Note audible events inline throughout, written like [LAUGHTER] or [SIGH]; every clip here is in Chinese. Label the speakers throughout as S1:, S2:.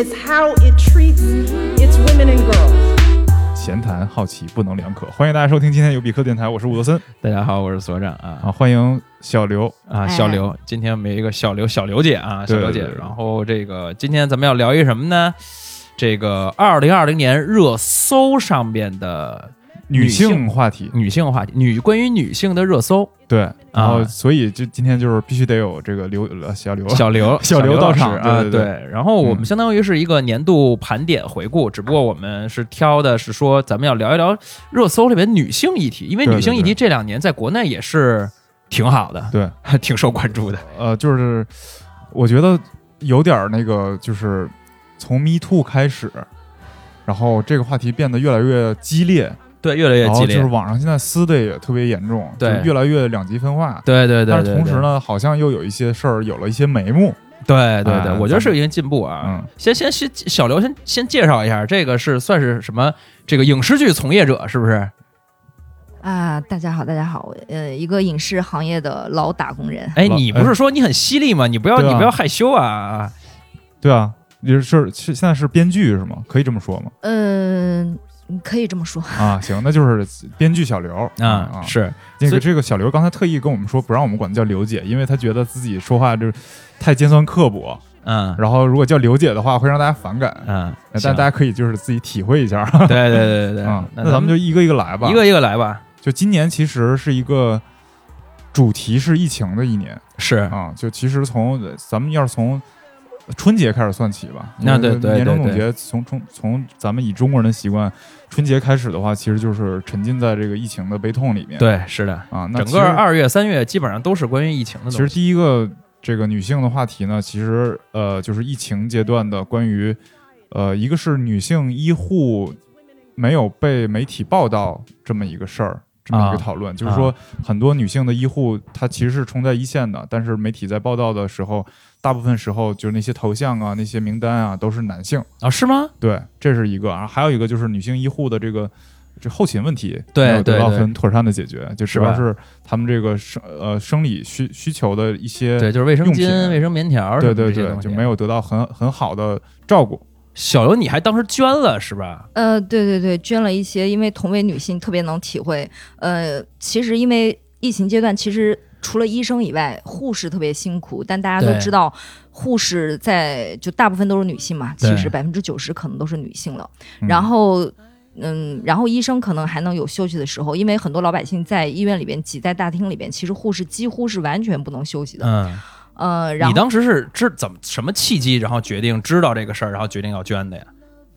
S1: It's how it treats its women and girls.
S2: 闲谈好奇不能两可，欢迎大家收听今天有比克电台，我是伍德森
S3: 大家好，我是所长啊
S2: 啊，欢迎小刘
S3: 啊，
S4: 哎
S3: 小刘，今天我们有一个小刘小刘姐啊，小刘姐
S2: 对对对。
S3: 然后这个今天咱们要聊一什么呢？这个二零二零年热搜上面的
S2: 女
S3: 性
S2: 性话题，
S3: 女性话题，女关于女性的热搜，
S2: 对，然后
S3: 啊
S2: 所以就今天就是必须得有这个刘呃小刘
S3: 小刘 [LAUGHS]
S2: 小刘到场
S3: 啊，
S2: 对。
S3: 然后我们
S2: 嗯。
S3: 相当于是一个年度盘点回顾，只不过我们是挑的是说咱们要聊一聊热搜里面女性议题，因为女性议题这两年在国内也是挺好的，
S2: 对，还 [LAUGHS]
S3: 挺受关注的。
S2: 呃，就是我觉得有点儿那个，就是从 Me Too 开始，然后这个话题变得越来越激烈，
S3: 对，越来越激烈
S2: 就是。网上现在撕的也特别严重，
S3: 对
S2: 就越来越两极分化。
S3: 对对对
S2: 但是同时，呢，好像又有一些事儿有了一些眉目。
S3: 对对对，
S2: 哎
S3: 我觉得是有一个进步啊。
S2: 嗯，
S3: 先先先小刘先先介绍一下，这个是算是什么？这个影视剧从业者是不是？
S4: 啊，大家好，大家好，呃，一个影视行业的老打工人，
S3: 哎，你不是说你很犀利吗？你不要
S2: 啊
S3: 你不要害羞啊！
S2: 对啊，你是是是现在是编剧是吗？可以这么说吗？
S4: 嗯、可以这么说，
S2: 啊，行，那就是编剧小刘
S3: 啊，
S2: 啊。
S3: 是所以
S2: 这个这个小刘刚才特意跟我们说，不让我们管他叫刘姐，因为他觉得自己说话就是太尖酸刻薄，
S3: 嗯
S2: 然后如果叫刘姐的话，会让大家反感。
S3: 嗯，
S2: 但大家可以就是自己体会一下
S3: 对对对对对，[LAUGHS]
S2: 嗯。
S3: 那
S2: 那咱们就一个一个来吧。
S3: 一个一个来吧。
S2: 就今年其实是一个主题是疫情的一年
S3: 是
S2: 啊。就其实从咱们要是从春节开始算起吧，
S3: 那对对
S2: 就是年终总结从从从咱们以中国人的习惯，春节开始的话，其实就是沉浸在这个疫情的悲痛里面。
S3: 对，是的，
S2: 啊，那
S3: 整个二月、三月基本上都是关于疫情的
S2: 其实。第一个这个女性的话题呢，其实呃就是疫情阶段的关于呃一个是女性医护没有被媒体报道这么一个事儿。这么一个
S3: 啊
S2: 讨论，就是说很多女性的医护，她其实是冲在一线的，但是媒体在报道的时候，大部分时候就是那些头像啊、那些名单啊都是男性。
S3: 啊，是吗？
S2: 对，这是一个啊，还有一个就是女性医护的这个这后勤问题，
S3: 对
S2: 没有得到
S3: 对对
S2: 很妥善的解决，就是主要是他们这个生呃生理需需求的一些
S3: 对，就是卫生巾、
S2: 用品
S3: 卫生棉条，
S2: 对对对，就没有得到很很好的照顾。
S3: 小刘，你还当时捐了是吧？
S4: 呃，对对对，捐了一些，因为同为女性，特别能体会。呃，其实因为疫情阶段，其实除了医生以外，护士特别辛苦，但大家都知道，护士在就大部分都是女性嘛，其实百分之九十可能都是女性了。
S2: 嗯
S4: 然后。嗯，然后医生可能还能有休息的时候，因为很多老百姓在医院里边挤在大厅里边，其实护士几乎是完全不能休息的。
S3: 嗯，
S4: 呃，然后
S3: 你当时是知怎么什么契机，然后决定知道这个事儿，然后决定要捐的呀？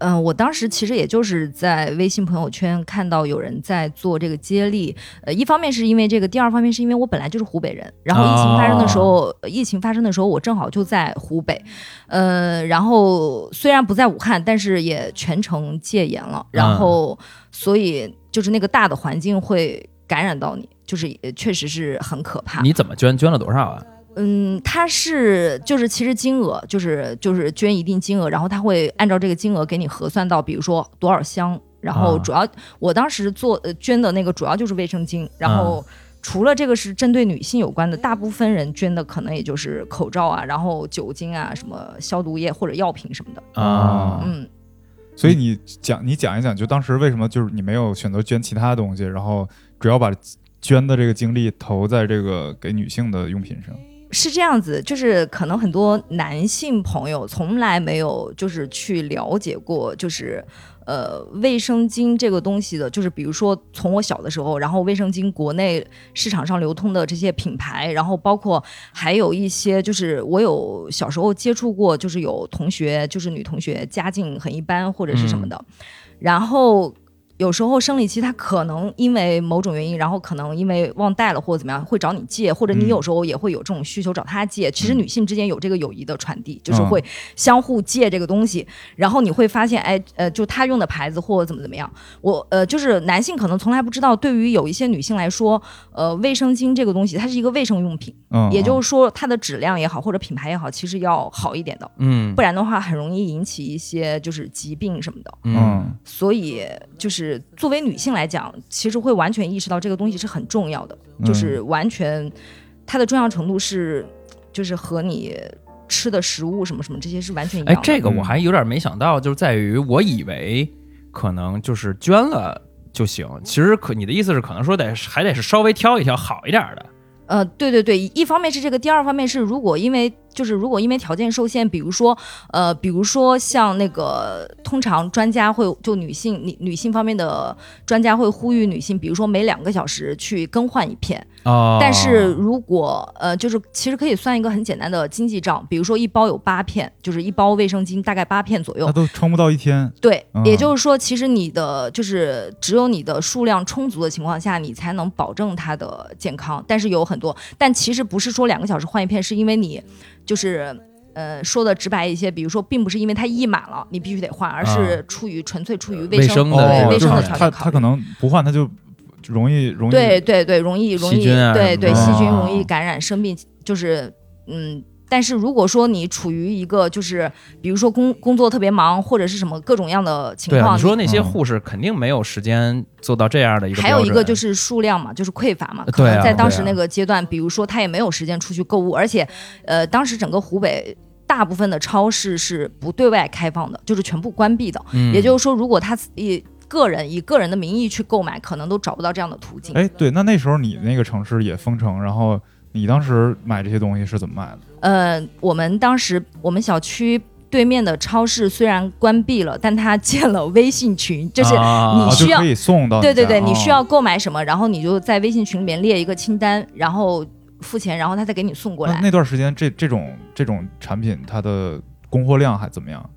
S4: 嗯、我当时其实也就是在微信朋友圈看到有人在做这个接力，呃，一方面是因为这个，第二方面是因为我本来就是湖北人，然后疫情发生的时候，呃疫情发生的时候我正好就在湖北，呃，然后虽然不在武汉，但是也全程戒严了，然后所以就是那个大的环境会感染到你，就是也确实是很可怕。
S3: 你怎么捐？捐了多少啊？
S4: 嗯，它是就是其实金额就是就是捐一定金额，然后他会按照这个金额给你核算到，比如说多少箱，然后
S3: 啊
S4: 主要、我当时做呃捐的那个主要就是卫生巾，然后。除了这个是针对女性有关的，大部分人捐的可能也就是口罩啊，然后酒精啊，什么消毒液或者药品什么的。
S3: 啊，
S4: 嗯，
S2: 所以你讲你讲一讲，就当时为什么就是你没有选择捐其他东西，然后主要把捐的这个精力投在这个给女性的用品上。
S4: 是这样子，就是可能很多男性朋友从来没有就是去了解过，就是呃卫生巾这个东西的，就是比如说从我小的时候，然后卫生巾国内市场上流通的这些品牌，然后包括还有一些就是我有小时候接触过，就是有同学就是女同学家境很一般或者是什么的，然后。有时候生理期，她可能因为某种原因，然后可能因为忘带了或者怎么样，会找你借，或者你
S2: 嗯
S4: 有时候也会有这种需求找他借。其实
S2: 嗯
S4: 女性之间有这个友谊的传递，就是
S2: 嗯
S4: 会相互借这个东西，然后你会发现，哎，呃，就他用的牌子或者怎么怎么样。我呃，就是男性可能从来不知道，对于有一些女性来说，呃，卫生巾这个东西它是一个卫生用品，
S2: 嗯，
S4: 也就是说它的质量也好或者品牌也好，其实要好一点的，
S3: 嗯
S4: 不然的话很容易引起一些就是疾病什么的。
S2: 嗯
S3: 嗯
S4: 所以就是作为女性来讲，其实会完全意识到这个东西是很重要的，
S2: 嗯
S4: 就是完全它的重要程度是，就是和你吃的食物什么什么这些是完全一样的。，
S3: 哎这个我还有点没想到，就是在于我以为可能就是捐了就行，其实可你的意思是可能说得还得是稍微挑一挑好一点的。
S4: 呃，对对对，一方面是这个，第二方面是如果因为就是如果因为条件受限，比如说呃，比如说像那个通常专家会就女性女女性方面的专家会呼吁女性，比如说每两个小时去更换一片。
S3: 哦
S4: 但是如果呃，就是其实可以算一个很简单的经济账，比如说一包有八片，就是一包卫生巾大概八片左右
S2: 那。都撑不到一天。
S4: 对，
S2: 嗯
S4: 也就是说，其实你的就是只有你的数量充足的情况下，你才能保证它的健康。但是有很多，但其实不是说两个小时换一片，是因为你就是。呃，说的直白一些，比如说，并不是因为它溢满了，你必须得换，而是出于纯粹出于卫
S3: 卫生的
S4: 对卫生的条件考虑。
S2: 他可能不换，他就容易容易
S4: 对对对，容易容易
S3: 啊
S4: 对对细菌容
S2: 哦
S4: 易感染生病，就是嗯。但是如果说你处于一个就是比如说工工作特别忙或者是什么各种样的情
S3: 对啊，
S4: 况，
S3: 你说那些
S2: 嗯
S3: 护士肯定没有时间做到这样的一个
S4: 还有一个就是数量嘛，就是匮乏嘛。可
S3: 对啊
S4: 能在当时那个阶段，比如说他也没有时间出去购物，而且，呃，当时整个湖北大部分的超市是不对外开放的，就是全部关闭的。
S3: 嗯
S4: 也就是说，如果他以个人以个人的名义去购买，可能都找不到这样的途径。
S2: 哎，对，那那时候你那个城市也封城，然后你当时买这些东西是怎么买的？
S4: 呃，我们当时我们小区。对面的超市虽然关闭了，但它建了微信群，就是你需要
S2: 就可以送到
S4: 对对对，你需要购买什么，然后你就在微信群里面列一个清单，然后付钱，然后他再给你送过来。
S2: 那那段时间这这种这种产品它的供货量还怎么样？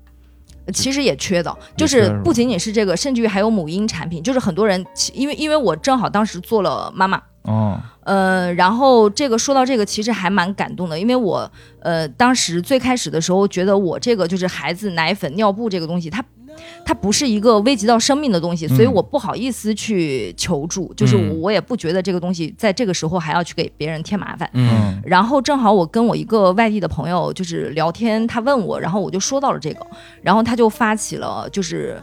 S4: 其实也缺的，就
S2: 是
S4: 不仅仅是这个，甚至于还有母婴产品，就是很多人因为因为我正好当时做了妈妈，
S2: 哦，
S4: 呃，然后这个说到这个，其实还蛮感动的，因为我呃当时最开始的时候觉得我这个就是孩子奶粉、尿布这个东西，它它不是一个危及到生命的东西，所以
S2: 嗯。
S4: 我不好意思去求助，就是
S3: 嗯。
S4: 我也不觉得这个东西在这个时候还要去给别人添麻烦。
S3: 嗯。
S4: 然后正好我跟我一个外地的朋友就是聊天，他问我，然后我就说到了这个，然后他就发起了就是，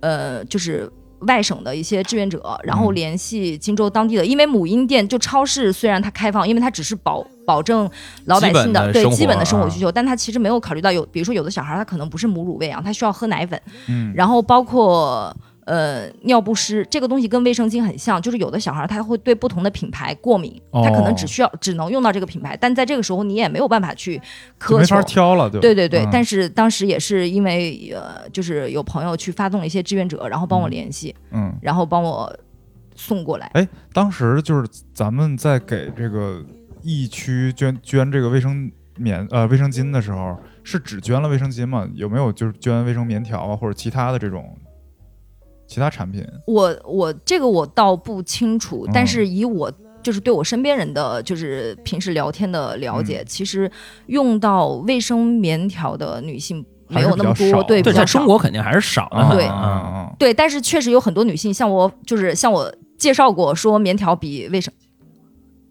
S4: 呃，就是外省的一些志愿者，然后
S2: 嗯。
S4: 联系荆州当地的，因为母婴店就超市虽然它开放，因为它只是保保证老百姓
S3: 基的
S4: 对基本的生活
S3: 啊
S4: 需求，但它其实没有考虑到有，比如说有的小孩他可能不是母乳喂养，他需要喝奶粉，
S2: 嗯，
S4: 然后包括呃尿不湿这个东西跟卫生巾很像，就是有的小孩他会对不同的品牌过敏，他可能只需要只能用到这个品牌，但在这个时候你也没有办法去苛求
S2: 没法。挑了，对
S4: 对对对，
S2: 嗯
S4: 但是当时也是因为呃，就是有朋友去发动了一些志愿者，然后帮我联系，
S2: 嗯，
S4: 然后帮我送过来。
S2: 哎，当时就是咱们在给这个疫区捐捐这个卫生棉呃卫生巾的时候，是只捐了卫生巾吗？有没有就是捐卫生棉条啊，或者其他的这种其他产品？
S4: 我我这个我倒不清楚，
S2: 嗯
S4: 但是以我就是对我身边人的就是平时聊天的了解，
S2: 嗯
S4: 其实用到卫生棉条的女性没有那么
S2: 还是比较少
S4: 多，对，
S3: 对，在中国肯定还是少的
S2: 啊，
S4: 对
S2: 啊
S3: 嗯
S2: 啊
S4: 对，但是确实有很多女性，像我就是像我介绍过，说棉条比卫生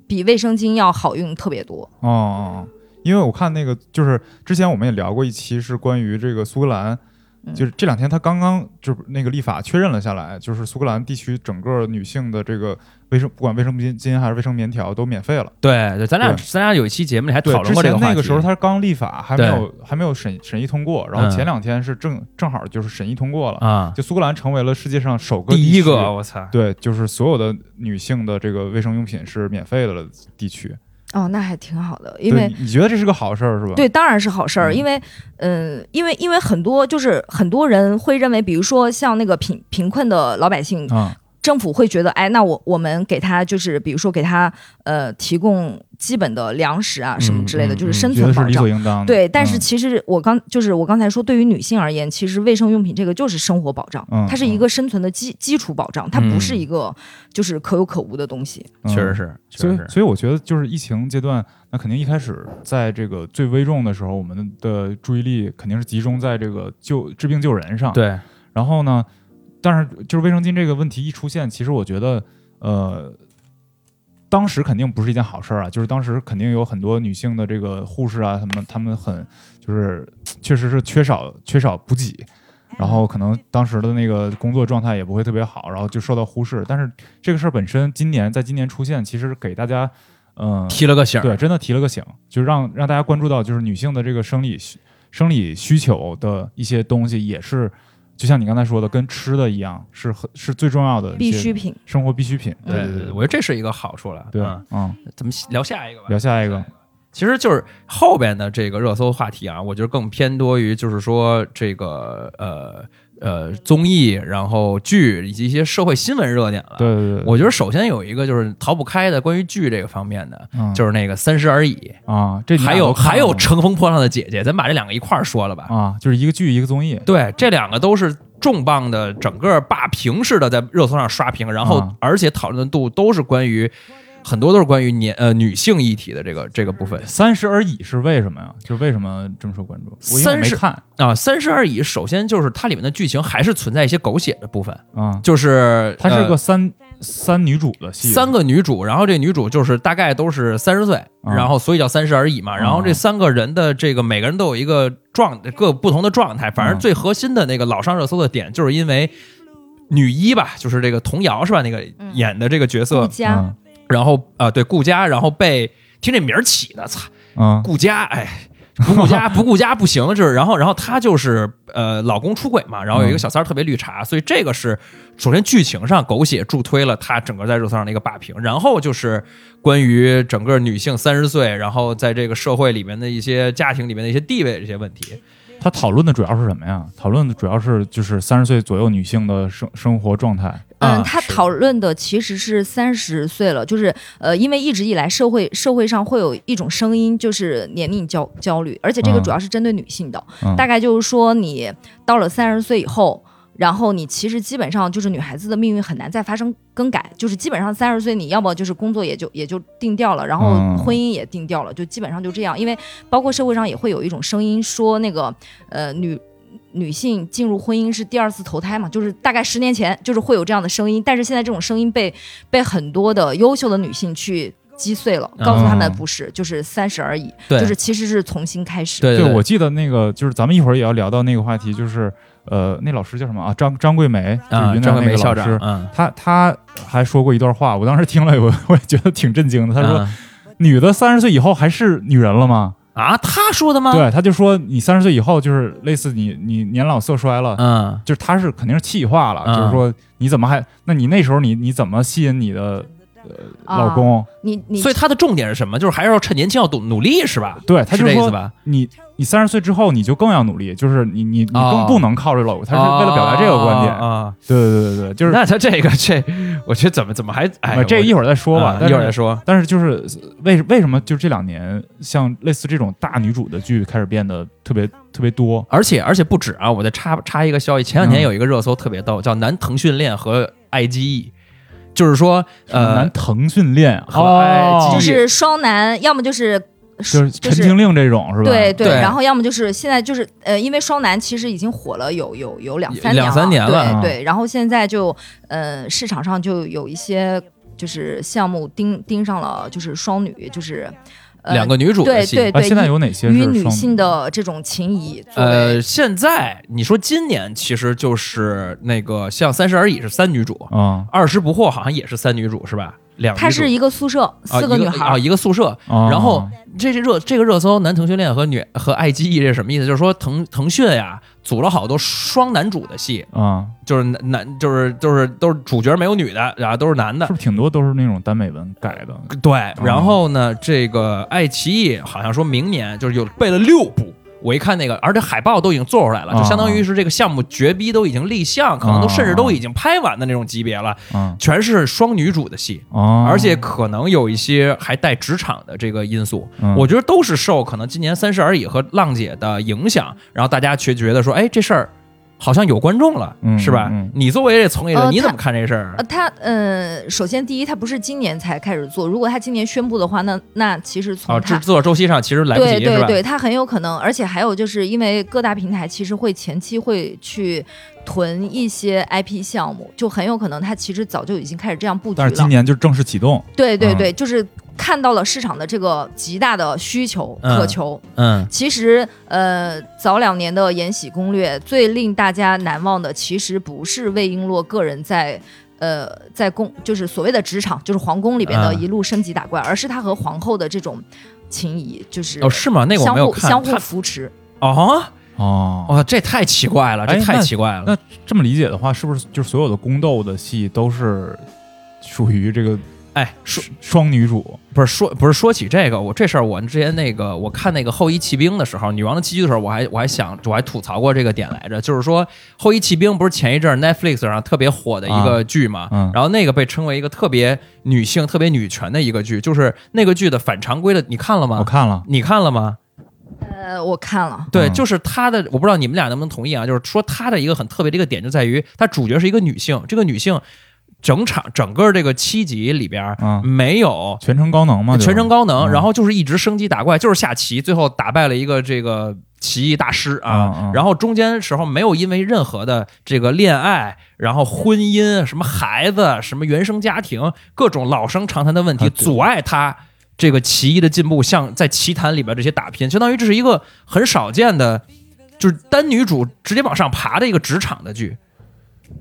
S4: 比卫生巾要好用特别多。
S2: 哦哦哦，因为我看那个就是之前我们也聊过一期是关于这个苏格兰。
S4: 嗯
S2: 就是这两天，他刚刚就是那个立法确认了下来，就是苏格兰地区整个女性的这个卫生，不管卫生巾巾还是卫生棉条都免费了。
S3: 对对，咱俩咱俩有一期节目里还，讨论过这个话题。
S2: 那个时候他刚立法，还没有还没有审审议通过，然后
S3: 嗯
S2: 前两天是正正好就是审议通过了，
S3: 啊，
S2: 就苏格兰成为了世界上首个
S3: 第一个，我操，
S2: 对，就是所有的女性的这个卫生用品是免费的了地区。
S4: 哦，那还挺好的，因为
S2: 你你觉得这是个好事儿是吧？
S4: 对，当然是好事儿，
S2: 嗯
S4: 因为，嗯、因为因为很多就是很多人会认为，比如说像那个贫贫困的老百姓，
S2: 啊，
S4: 政府会觉得，哎，那我我们给他就是比如说给他呃提供基本的粮食啊什么之类的，
S3: 嗯
S4: 就是
S3: 嗯
S4: 生存保障
S2: 觉得理所。应当。
S4: 对，但是
S2: 嗯
S4: 其实我刚就是我刚才说，对于女性而言，其实卫生用品这个就是生活保障，
S2: 嗯
S4: 它是一个生存的基基础保障，它不是
S3: 嗯
S4: 一个就是可有可无的东西。
S2: 嗯
S3: 确实是，
S2: 所以
S3: 确实，是。
S2: 所以我觉得就是疫情阶段，那肯定一开始在这个最危重的时候，我们的注意力肯定是集中在这个救治病救人上。。
S3: 对，
S2: 然后呢，但是就是卫生巾这个问题一出现，其实我觉得，呃，当时肯定不是一件好事儿啊。就是当时肯定有很多女性的这个护士啊，什么他们很就是确实是缺少缺少补给。然后可能当时的那个工作状态也不会特别好，然后就受到忽视。但是这个事儿本身，今年在今年出现，其实给大家嗯，
S3: 提了个醒儿。
S2: 对，真的提了个醒，就让让大家关注到，就是女性的这个生理需生理需求的一些东西，也是就像你刚才说的，跟吃的一样，是很是最重要的一些
S4: 必需品。
S2: 生活必需品。
S3: 对
S2: 对
S3: 对，我觉得这是一个好处了。
S2: 对，
S3: 嗯，
S2: 嗯，
S3: 咱们聊下一个吧。
S2: 聊下一个，
S3: 其实就是后边的这个热搜话题啊，我觉得更偏多于就是说这个呃呃综艺，然后剧以及一些社会新闻热点了。
S2: 对对对，
S3: 我觉得首先有一个就是逃不开的关于剧这个方面的，
S2: 嗯
S3: 就是那个《三十而已》，
S2: 啊，这
S3: 还有还有《乘风破浪的姐姐》，咱把这两个一块儿说了吧。
S2: 啊，就是一个剧一个综艺，
S3: 对，这两个都是重磅的，整个霸屏式的在热搜上刷屏，然后
S2: 啊
S3: 而且讨论度都是关于很多都是关于年呃女性议题的这个这个部分。
S2: 三十而已是为什么呀？就是为什么这么受关注？我因为没看。
S3: 啊，三十而已，首先就是它里面的剧情还是存在一些狗血的部分，
S2: 啊，
S3: 就是
S2: 它是
S3: 呃
S2: 个三三女主的戏，
S3: 三个女主，然后这女主就是大概都是三十岁，
S2: 啊。
S3: 然后所以叫三十而已嘛。然后这三个人的这个每个人都有一个状各不同的状态，反正
S2: 嗯
S3: 最核心的那个老上热搜的点，就是因为女一吧，就是这个童瑶是吧？那个演的这个角色，然后呃对顾家，然后被听这名儿起的，操，
S2: 嗯
S3: 顾家，哎，不顾家 [LAUGHS] 不顾家不行，就是然后然后她就是呃老公出轨嘛，然后有一个小三儿特别绿茶，所以这个是首先剧情上狗血助推了她整个在热搜上的一个霸屏，然后就是关于整个女性三十岁，然后在这个社会里面的一些家庭里面的一些地位这些问题，
S2: 他讨论的主要是什么呀？讨论的主要是就是三十岁左右女性的生生活状态。
S3: 啊
S4: 嗯，他讨论的其实是三十岁了，就是呃，因为一直以来社会社会上会有一种声音，就是年龄焦焦虑，而且这个
S2: 嗯
S4: 主要是针对女性的，
S2: 嗯
S4: 大概就是说你到了三十岁以后。然后你其实基本上就是女孩子的命运很难再发生更改，就是基本上三十岁你要么就是工作也就也就定掉了，然后
S2: 嗯
S4: 婚姻也定掉了，就基本上就这样。因为包括社会上也会有一种声音说那个呃女女性进入婚姻是第二次投胎嘛，就是大概十年前就是会有这样的声音，但是现在这种声音被被很多的优秀的女性去击碎了，告诉他们
S2: 哦
S4: 不是，就是三十而已，
S3: 对
S4: 就是其实是重新开始。
S3: 对
S2: 对，我记得那个就是咱们一会儿也要聊到那个话题，就是呃，那老师叫什么啊？张张桂梅，就云南那
S3: 张桂梅校
S2: 个老师，，
S3: 长嗯，
S2: 他他还说过一段话，我当时听了，我 [LAUGHS] 我也觉得挺震惊的。他说，
S3: 嗯
S2: 女的三十岁以后还是女人了吗？
S3: 啊，他说的吗？，
S2: 对，他就说你三十岁以后就是类似你你年老色衰了，
S3: 嗯，
S2: 就是他是肯定是气化了，
S3: 嗯
S2: 就是说你怎么还？那你那时候你你怎么吸引你的呃
S4: 啊
S2: 老公？
S4: 你你
S3: 所以他的重点是什么？就是还是要趁年轻要努努力是吧？
S2: 对，他
S3: 是
S2: 就说
S3: 这意思吧？
S2: 你你三十岁之后你就更要努力，就是你你你
S3: 哦
S2: 更不能靠着老公，他是为了表达这个观点。
S3: 啊。啊
S2: 对对对对对，就是
S3: 那他这个这，我觉得怎么怎么还哎，会
S2: 呃这一会儿再说吧，
S3: 一会儿再说。
S2: 但是就是为为什么就这两年像类似这种大女主的剧开始变得特别特别多？
S3: 而且而且不止啊，我再插插一个消息，前两天
S2: 嗯
S3: 有一个热搜特别逗，叫男腾讯恋和爱奇艺，就是说呃
S2: 男，腾讯恋
S3: 和爱
S2: 哦
S3: 奇艺
S4: 就是双男，要么就是
S2: 就是陈情令这种是吧？
S4: 对
S3: 对
S4: 然后要么就是现在就是呃，因为双男其实已经火了有有有两三
S3: 两三年了
S2: 啊
S4: 对对，然后现在就呃市场上就有一些就是项目盯盯上了，就是双女，就是、呃、
S3: 两个女主的戏。
S2: 啊，
S4: 对对对，
S2: 现在有哪些
S4: 与女性的这种情谊，
S3: 呃，现在你说今年其实就是那个像《三十而已》是三女主，
S2: 啊
S3: 二十不惑好像也是三女主是吧？两女主
S4: 它是一个宿舍，
S3: 啊
S4: 四个女孩儿，
S3: 一啊，一个宿舍。
S2: 啊？
S3: 然后这这热这个热搜，男腾讯恋和女和爱奇艺这是什么意思？就是说腾腾讯呀组了好多双男主的戏，
S2: 啊，
S3: 就是男男就是就是都是主角没有女的，然后都是男的
S2: 是。不是挺多都是那种耽美文改的？
S3: 对，然后呢，这个爱奇艺好像说明年就是有备了六部。我一看那个，而且海报都已经做出来了，就相当于是这个项目绝逼都已经立项，可能都甚至都已经拍完的那种级别了，
S2: 啊。
S3: 全是双女主的戏。
S2: 啊，
S3: 而且可能有一些还带职场的这个因素，
S2: 嗯。
S3: 我觉得都是受可能今年《三十而已》和浪姐的影响，然后大家却觉得说，哎，这事儿好像有观众了，
S2: 嗯
S3: 是吧？
S2: 嗯
S3: 你作为这从业者，
S4: 呃
S3: 你怎么看这事儿
S4: 呃，？他呃，首先第一，他不是今年才开始做，如果他今年宣布的话，那那其实从
S3: 啊，制作周期上其实来不及，是吧？
S4: 对对对，他很有可能，而且还有就是因为各大平台其实会前期会去囤一些 IP 项目，就很有可能他其实早就已经开始这样布局了
S2: 但是今。年就正式启动，嗯
S4: 对对对，就是看到了市场的这个极大的需求
S3: 嗯
S4: 渴求。
S3: 嗯
S4: 其实，呃，早两年的《延禧攻略》最令大家难忘的，其实不是魏璎珞个人在。呃在宫就是所谓的职场，就是皇宫里边的
S3: 啊
S4: 一路升级打怪，而是他和皇后的这种情谊，就是
S3: 哦，是吗？那个我
S4: 相
S3: 没有看。
S4: 互相互扶持。
S3: 哦，
S2: 哦，
S3: 哇，这太奇怪了，这
S2: 哎
S3: 太奇怪了。
S2: 那这么理解的话，是不是就是所有的宫斗的戏都是属于这个
S3: 哎，说
S2: 双女主？
S3: 不是说不是说起这个，我这事儿我之前那个我看那个后羿骑兵的时候，女王的寄居的时候，我还我还想我还吐槽过这个点来着，就是说后羿骑兵不是前一阵儿 Netflix 上特别火的一个剧嘛，
S2: 嗯
S3: 然后那个被称为一个特别女性、特别女权的一个剧，就是那个剧的反常规的，你看了吗？
S2: 我看了，
S3: 你看了吗？
S4: 呃，我看了，
S3: 对，
S2: 嗯
S3: 就是他的，我不知道你们俩能不能同意啊？就是说他的一个很特别的一个点就在于，他主角是一个女性，这个女性整场整个这个七集里边儿
S2: 嗯
S3: 没有
S2: 全程高能吗，
S3: 全程高能，
S2: 嗯。
S3: 然后就是一直升级打怪，就是下棋，最后打败了一个这个棋艺大师啊。然后中间时候没有因为任何的这个恋爱，然后婚姻、什么孩子、什么原生家庭各种老生常谈的问题
S2: 啊
S3: 阻碍他这个棋艺的进步，像在棋坛里边这些打拼，相当于这是一个很少见的，就是单女主直接往上爬的一个职场的剧，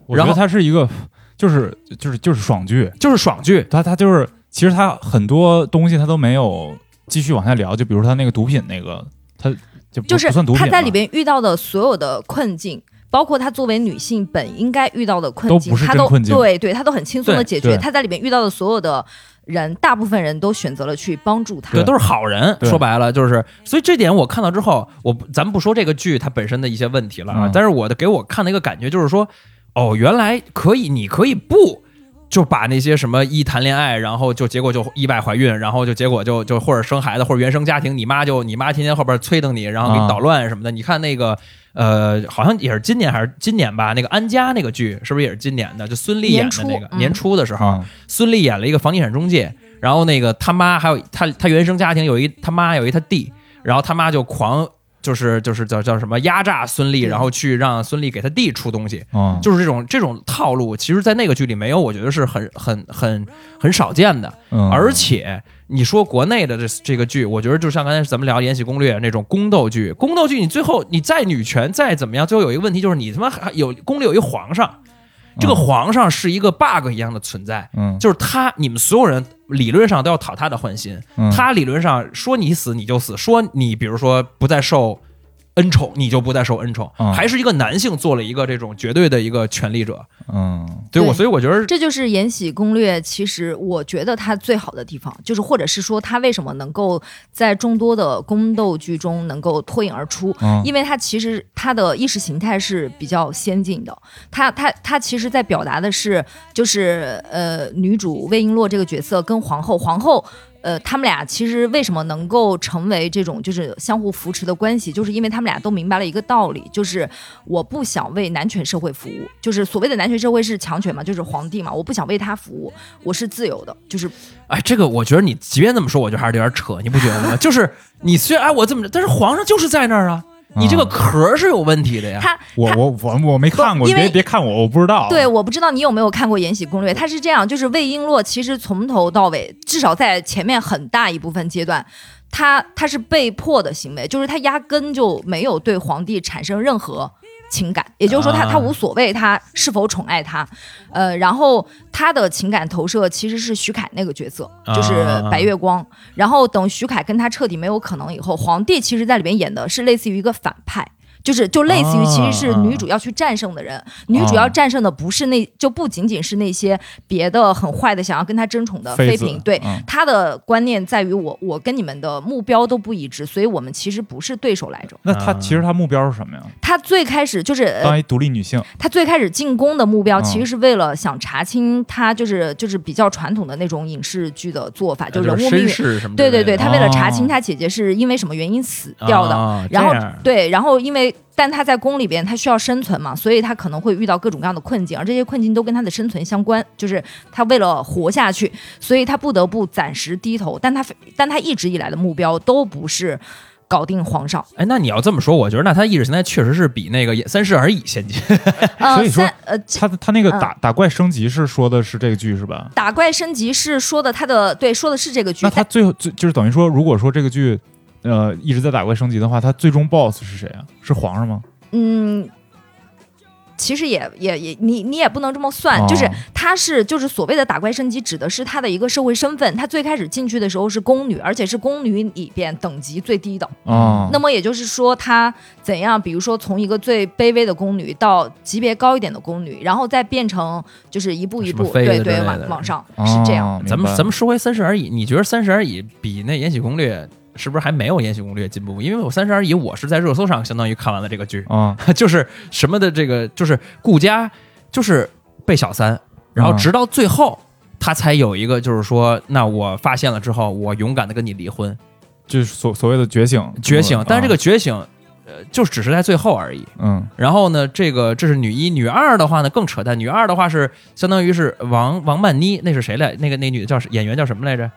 S2: 我觉得它是一个，就是就是就是爽剧，
S3: 就是爽剧。
S2: 他他就是其实他很多东西他都没有继续往下聊，就比如说它那个毒品那个，他就不
S4: 就是
S2: 不算毒品吧，
S4: 她在里边遇到的所有的困境。包括她作为女性本应该遇到的困境，
S2: 都不是
S4: 她都
S2: 真困境
S4: 对对，她都很轻松的解决。
S2: 对
S4: 她在里边遇到的所有的人，大部分人都选择了去帮助她
S3: 对，。都是好人。说白了就是，所以这点我看到之后，我咱们不说这个剧它本身的一些问题了啊，
S2: 嗯
S3: 但是我的给我看的一个感觉就是说，哦，原来可以，你可以不。就把那些什么一谈恋爱，然后就结果就意外怀孕，然后就结果就就或者生孩子，或者原生家庭，你妈就你妈天天后边催瞪你，然后给你
S2: 啊
S3: 捣乱什么的。你看那个呃，好像也是今年还是今年吧，那个安家那个剧是不是也是今年的？就孙俪演的那个
S4: 年初
S3: 的时候，
S2: 啊，
S3: 孙俪演了一个房地产中介，然后那个他妈还有他他原生家庭有一他妈有一他弟，然后他妈就狂就是就是叫叫什么压榨孙俪，然后去让孙俪给他弟出东西，
S2: 嗯，
S3: 就是这种这种套路，其实在那个剧里没有，我觉得是很很很很少见的。
S2: 嗯。
S3: 而且你说国内的这这个剧，我觉得就像刚才咱们聊《延禧攻略》那种宫斗剧，宫斗剧你最后你再女权再怎么样，最后有一个问题就是你他妈还有宫里有一皇上，这个
S2: 嗯
S3: 皇上是一个 bug 一样的存在。
S2: 嗯，
S3: 就是他，你们所有人理论上都要讨他的欢心。
S2: 嗯
S3: 他理论上说你死你就死，说你比如说不再受恩宠，你就不再受恩宠，
S2: 嗯。
S3: 还是一个男性做了一个这种绝对的一个权力者。
S2: 嗯。
S3: 对我，所以我觉得
S4: 这就是《延禧攻略》，其实我觉得它最好的地方，就是或者是说它为什么能够在众多的宫斗剧中能够脱颖而出，
S2: 嗯。
S4: 因为它其实它的意识形态是比较先进的，它它它其实在表达的是，就是呃女主魏璎珞这个角色跟皇后，皇后。呃，他们俩其实为什么能够成为这种就是相互扶持的关系，就是因为他们俩都明白了一个道理，就是我不想为男权社会服务，就是所谓的男权社会是强权嘛，就是皇帝嘛，我不想为他服务，我是自由的，就是
S3: 哎，这个我觉得你即便这么说，我觉得还是有点扯，你不觉得吗？就是你虽然哎我这么着，但是皇上就是在那儿啊，你这个壳是有问题的呀。
S4: 他他
S2: 我我我我没看过，
S4: 不因为
S2: 别别看我，我不知道。
S4: 对，我不知道你有没有看过《延禧攻略》，它是这样，就是魏璎珞其实从头到尾，至少在前面很大一部分阶段，她她是被迫的行为，就是她压根就没有对皇帝产生任何。情感，也就是说他，
S3: 啊。
S4: 他无所谓他是否宠爱他，呃，然后他的情感投射其实是徐凯那个角色，就是
S3: 啊。
S4: 白月光。然后等徐凯跟他彻底没有可能以后，皇帝其实在里面演的是类似于一个反派，就是就类似于其实是
S3: 啊
S4: 女主要去战胜的人，女主要战胜的不是那就不仅仅是那些别的很坏的想要跟她争宠的
S2: 妃
S4: 嫔，对
S2: 嗯
S4: 他的观念在于我我跟你们的目标都不一致，所以我们其实不是对手来着。
S2: 那他
S3: 啊
S2: 其实她目标是什么呀？
S4: 她最开始就是呃
S2: 当一独立女性。
S4: 她最开始进宫的目标，
S2: 嗯
S4: 其实是为了想查清她就是就是比较传统的那种影视剧的做法，就人物命运。
S3: 士什么
S4: 对对对，她为了查
S2: 哦
S4: 清她姐姐是因为什么原因死掉的，
S3: 啊
S4: 然后对，然后因为但他在宫里边他需要生存嘛，所以他可能会遇到各种各样的困境，而这些困境都跟他的生存相关，就是他为了活下去，所以他不得不暂时低头，但他但他一直以来的目标都不是搞定皇上，
S3: 哎，那你要这么说，我觉得那他意识形态确实是比那个《三世而已》先进。
S4: 呃，
S2: 所以说
S4: 三呃
S2: 他他那个
S4: 嗯
S2: 打打怪升级是说的是这个剧是吧？
S4: 打怪升级是说的他的对说的是这个剧
S2: 那，他最后最就是等于说，如果说这个剧呃一直在打怪升级的话，他最终 BOSS 是谁啊？是皇上吗？
S4: 嗯，其实也也也，你你也不能这么算，
S2: 哦
S4: 就是他是就是所谓的打怪升级，指的是他的一个社会身份。他最开始进去的时候是宫女，而且是宫女里边等级最低的。
S2: 哦，
S4: 那么也就是说，他怎样，比如说从一个最卑微的宫女到级别高一点的宫女，然后再变成就是一步一步对对往往上是这样。
S3: 咱们咱们说回《三十而已》，你觉得《三十而已》比那《延禧攻略》是不是还没有《延禧攻略》进步？因为我《三十而已》我是在热搜上相当于看完了这个剧，
S2: 啊 [LAUGHS]
S3: 就是什么的这个就是顾家就是被小三，然后
S2: 嗯
S3: 直到最后他才有一个就是说，那我发现了之后，我勇敢的跟你离婚，
S2: 就是所所谓的觉醒，
S3: 觉醒。但是这
S2: 个
S3: 个觉醒，呃，就只是在最后而已。
S2: 嗯
S3: 然后呢，这个这是女一，女二的话呢更扯淡。女二的话是相当于是王王曼妮，那是谁来？那个那女的叫演员叫什么来着？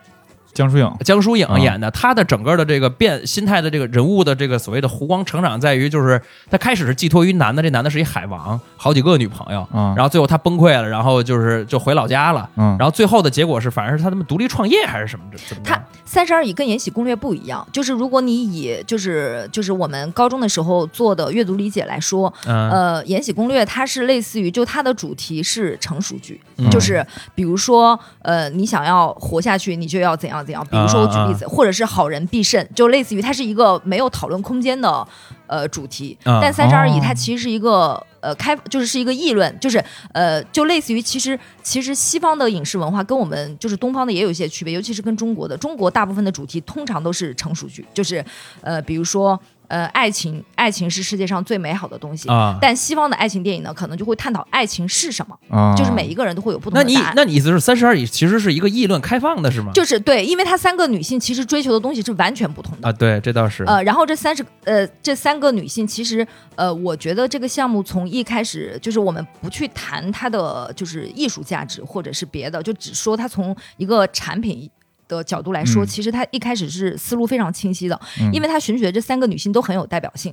S2: 江疏影。
S3: 江疏影
S2: 啊。
S3: 演的，她的整个的这个变心态的这个人物的这个所谓的弧光成长，在于就是她开始是寄托于男的，这男的是一海王，好几个女朋友，
S2: 啊，
S3: 然后最后她崩溃了，然后就是就回老家了，
S2: 嗯。
S3: 然后最后的结果是，反而是他们独立创业还是什么的，怎么着？
S4: 他三十而已跟《延禧攻略》不一样，就是如果你以就是就是我们高中的时候做的阅读理解来说，
S3: 嗯。
S4: 呃，《延禧攻略》它是类似于就它的主题是成熟剧，
S3: 嗯。
S4: 就是比如说呃，你想要活下去，你就要怎样怎样。比如说我举例子，或者是好人必胜，就类似于它是一个没有讨论空间的呃主题。
S3: 啊
S4: 但三十而已
S2: 哦
S4: 它其实是一个。呃，开就是是一个议论，就是呃，就类似于其实其实西方的影视文化跟我们就是东方的也有一些区别，尤其是跟中国的。中国大部分的主题通常都是成熟剧，就是呃，比如说呃，爱情，爱情是世界上最美好的东西。
S3: 啊，
S4: 但西方的爱情电影呢，可能就会探讨爱情是什么，
S2: 啊，
S4: 就是每一个人都会有不同
S3: 那你
S4: 的答案。
S3: 那你意思是三十而已其实是一个议论开放的是吗？
S4: 就是对，因为她三个女性其实追求的东西是完全不同的。
S3: 啊，对，这倒是，
S4: 呃，然后这三十呃这三个女性，其实呃，我觉得这个项目从一开始就是我们不去谈它的就是艺术价值或者是别的，就只说它从一个产品。的角度来说，
S2: 嗯
S4: 其实他一开始是思路非常清晰的，
S2: 嗯
S4: 因为他选取的这三个女性都很有代表性，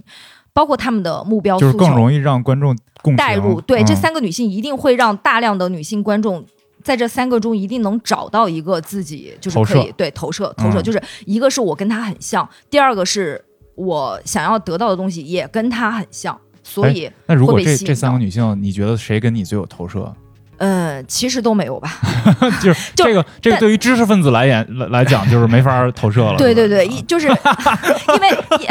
S4: 包括她们的目标
S2: 就是，更容易让观众共情
S4: 带入。对，
S2: 嗯
S4: 这三个女性一定会让大量的女性观众。在这三个中，一定能找到一个自己就是可以
S2: 射
S4: 对投射投射，
S2: 嗯
S4: 就是一个是我跟她很像，第二个是我想要得到的东西也跟她很像，所以
S2: 那如果这这三个女性，你觉得谁跟你最有投射？
S4: 呃，其实都没有吧。[LAUGHS]
S2: 就是这个这个对于知识分子来言来来讲，就是没法投射了。
S4: 对对对，一就是 [LAUGHS] 因为也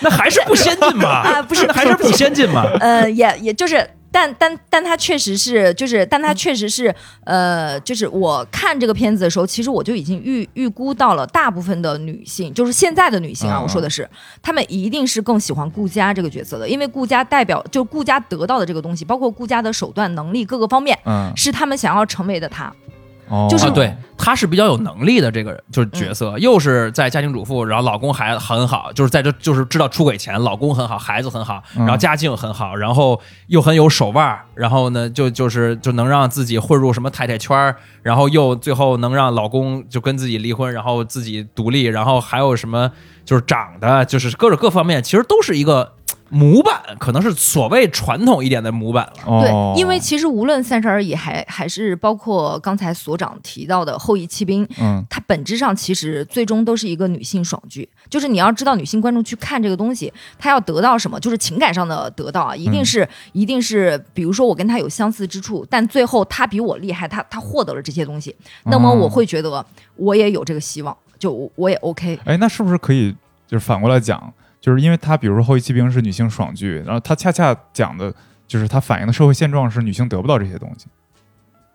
S3: 那还是不先进嘛？
S4: 啊不是
S3: 还是不先进嘛？
S4: 呃，也也就是，但但但他确实是，就是，但他确实是，呃，就是我看这个片子的时候，其实我就已经预预估到了，大部分的女性，就是现在的女性啊，
S2: 嗯
S4: 我说的是，她们一定是更喜欢顾佳这个角色的，因为顾佳代表就顾佳得到的这个东西，包括顾佳的手段、能力各个方面，
S2: 嗯，
S4: 是他们想要成为的她。
S2: 哦，
S4: 就是
S3: 啊，对，她是比较有能力的这个就是角色，又是在家庭主妇，然后老公还很好，就是在这就是知道出轨前老公很好，孩子很好，
S2: 嗯。
S3: 然后家境很好，然后又很有手腕儿，然后呢就就是就能让自己混入什么太太圈儿，然后又最后能让老公就跟自己离婚，然后自己独立，然后还有什么就是长得就是各种各方面，其实都是一个模板，可能是所谓传统一点的模板了。
S2: 哦。
S4: 对，因为其实无论三十而已，还还是包括刚才所长提到的后裔弃兵，
S2: 嗯。
S4: 它本质上其实最终都是一个女性爽剧，就是你要知道女性观众去看这个东西，她要得到什么，就是情感上的得到啊，一定是、一定是，比如说我跟她有相似之处，但最后她比我厉害，她她获得了这些东西，那么我会觉得我也有这个希望，就我我也 OK。
S2: 哎，那是不是可以就是反过来讲，就是因为它比如说《后羿弃兵》是女性爽剧，然后它恰恰讲的就是它反映的社会现状是女性得不到这些东西，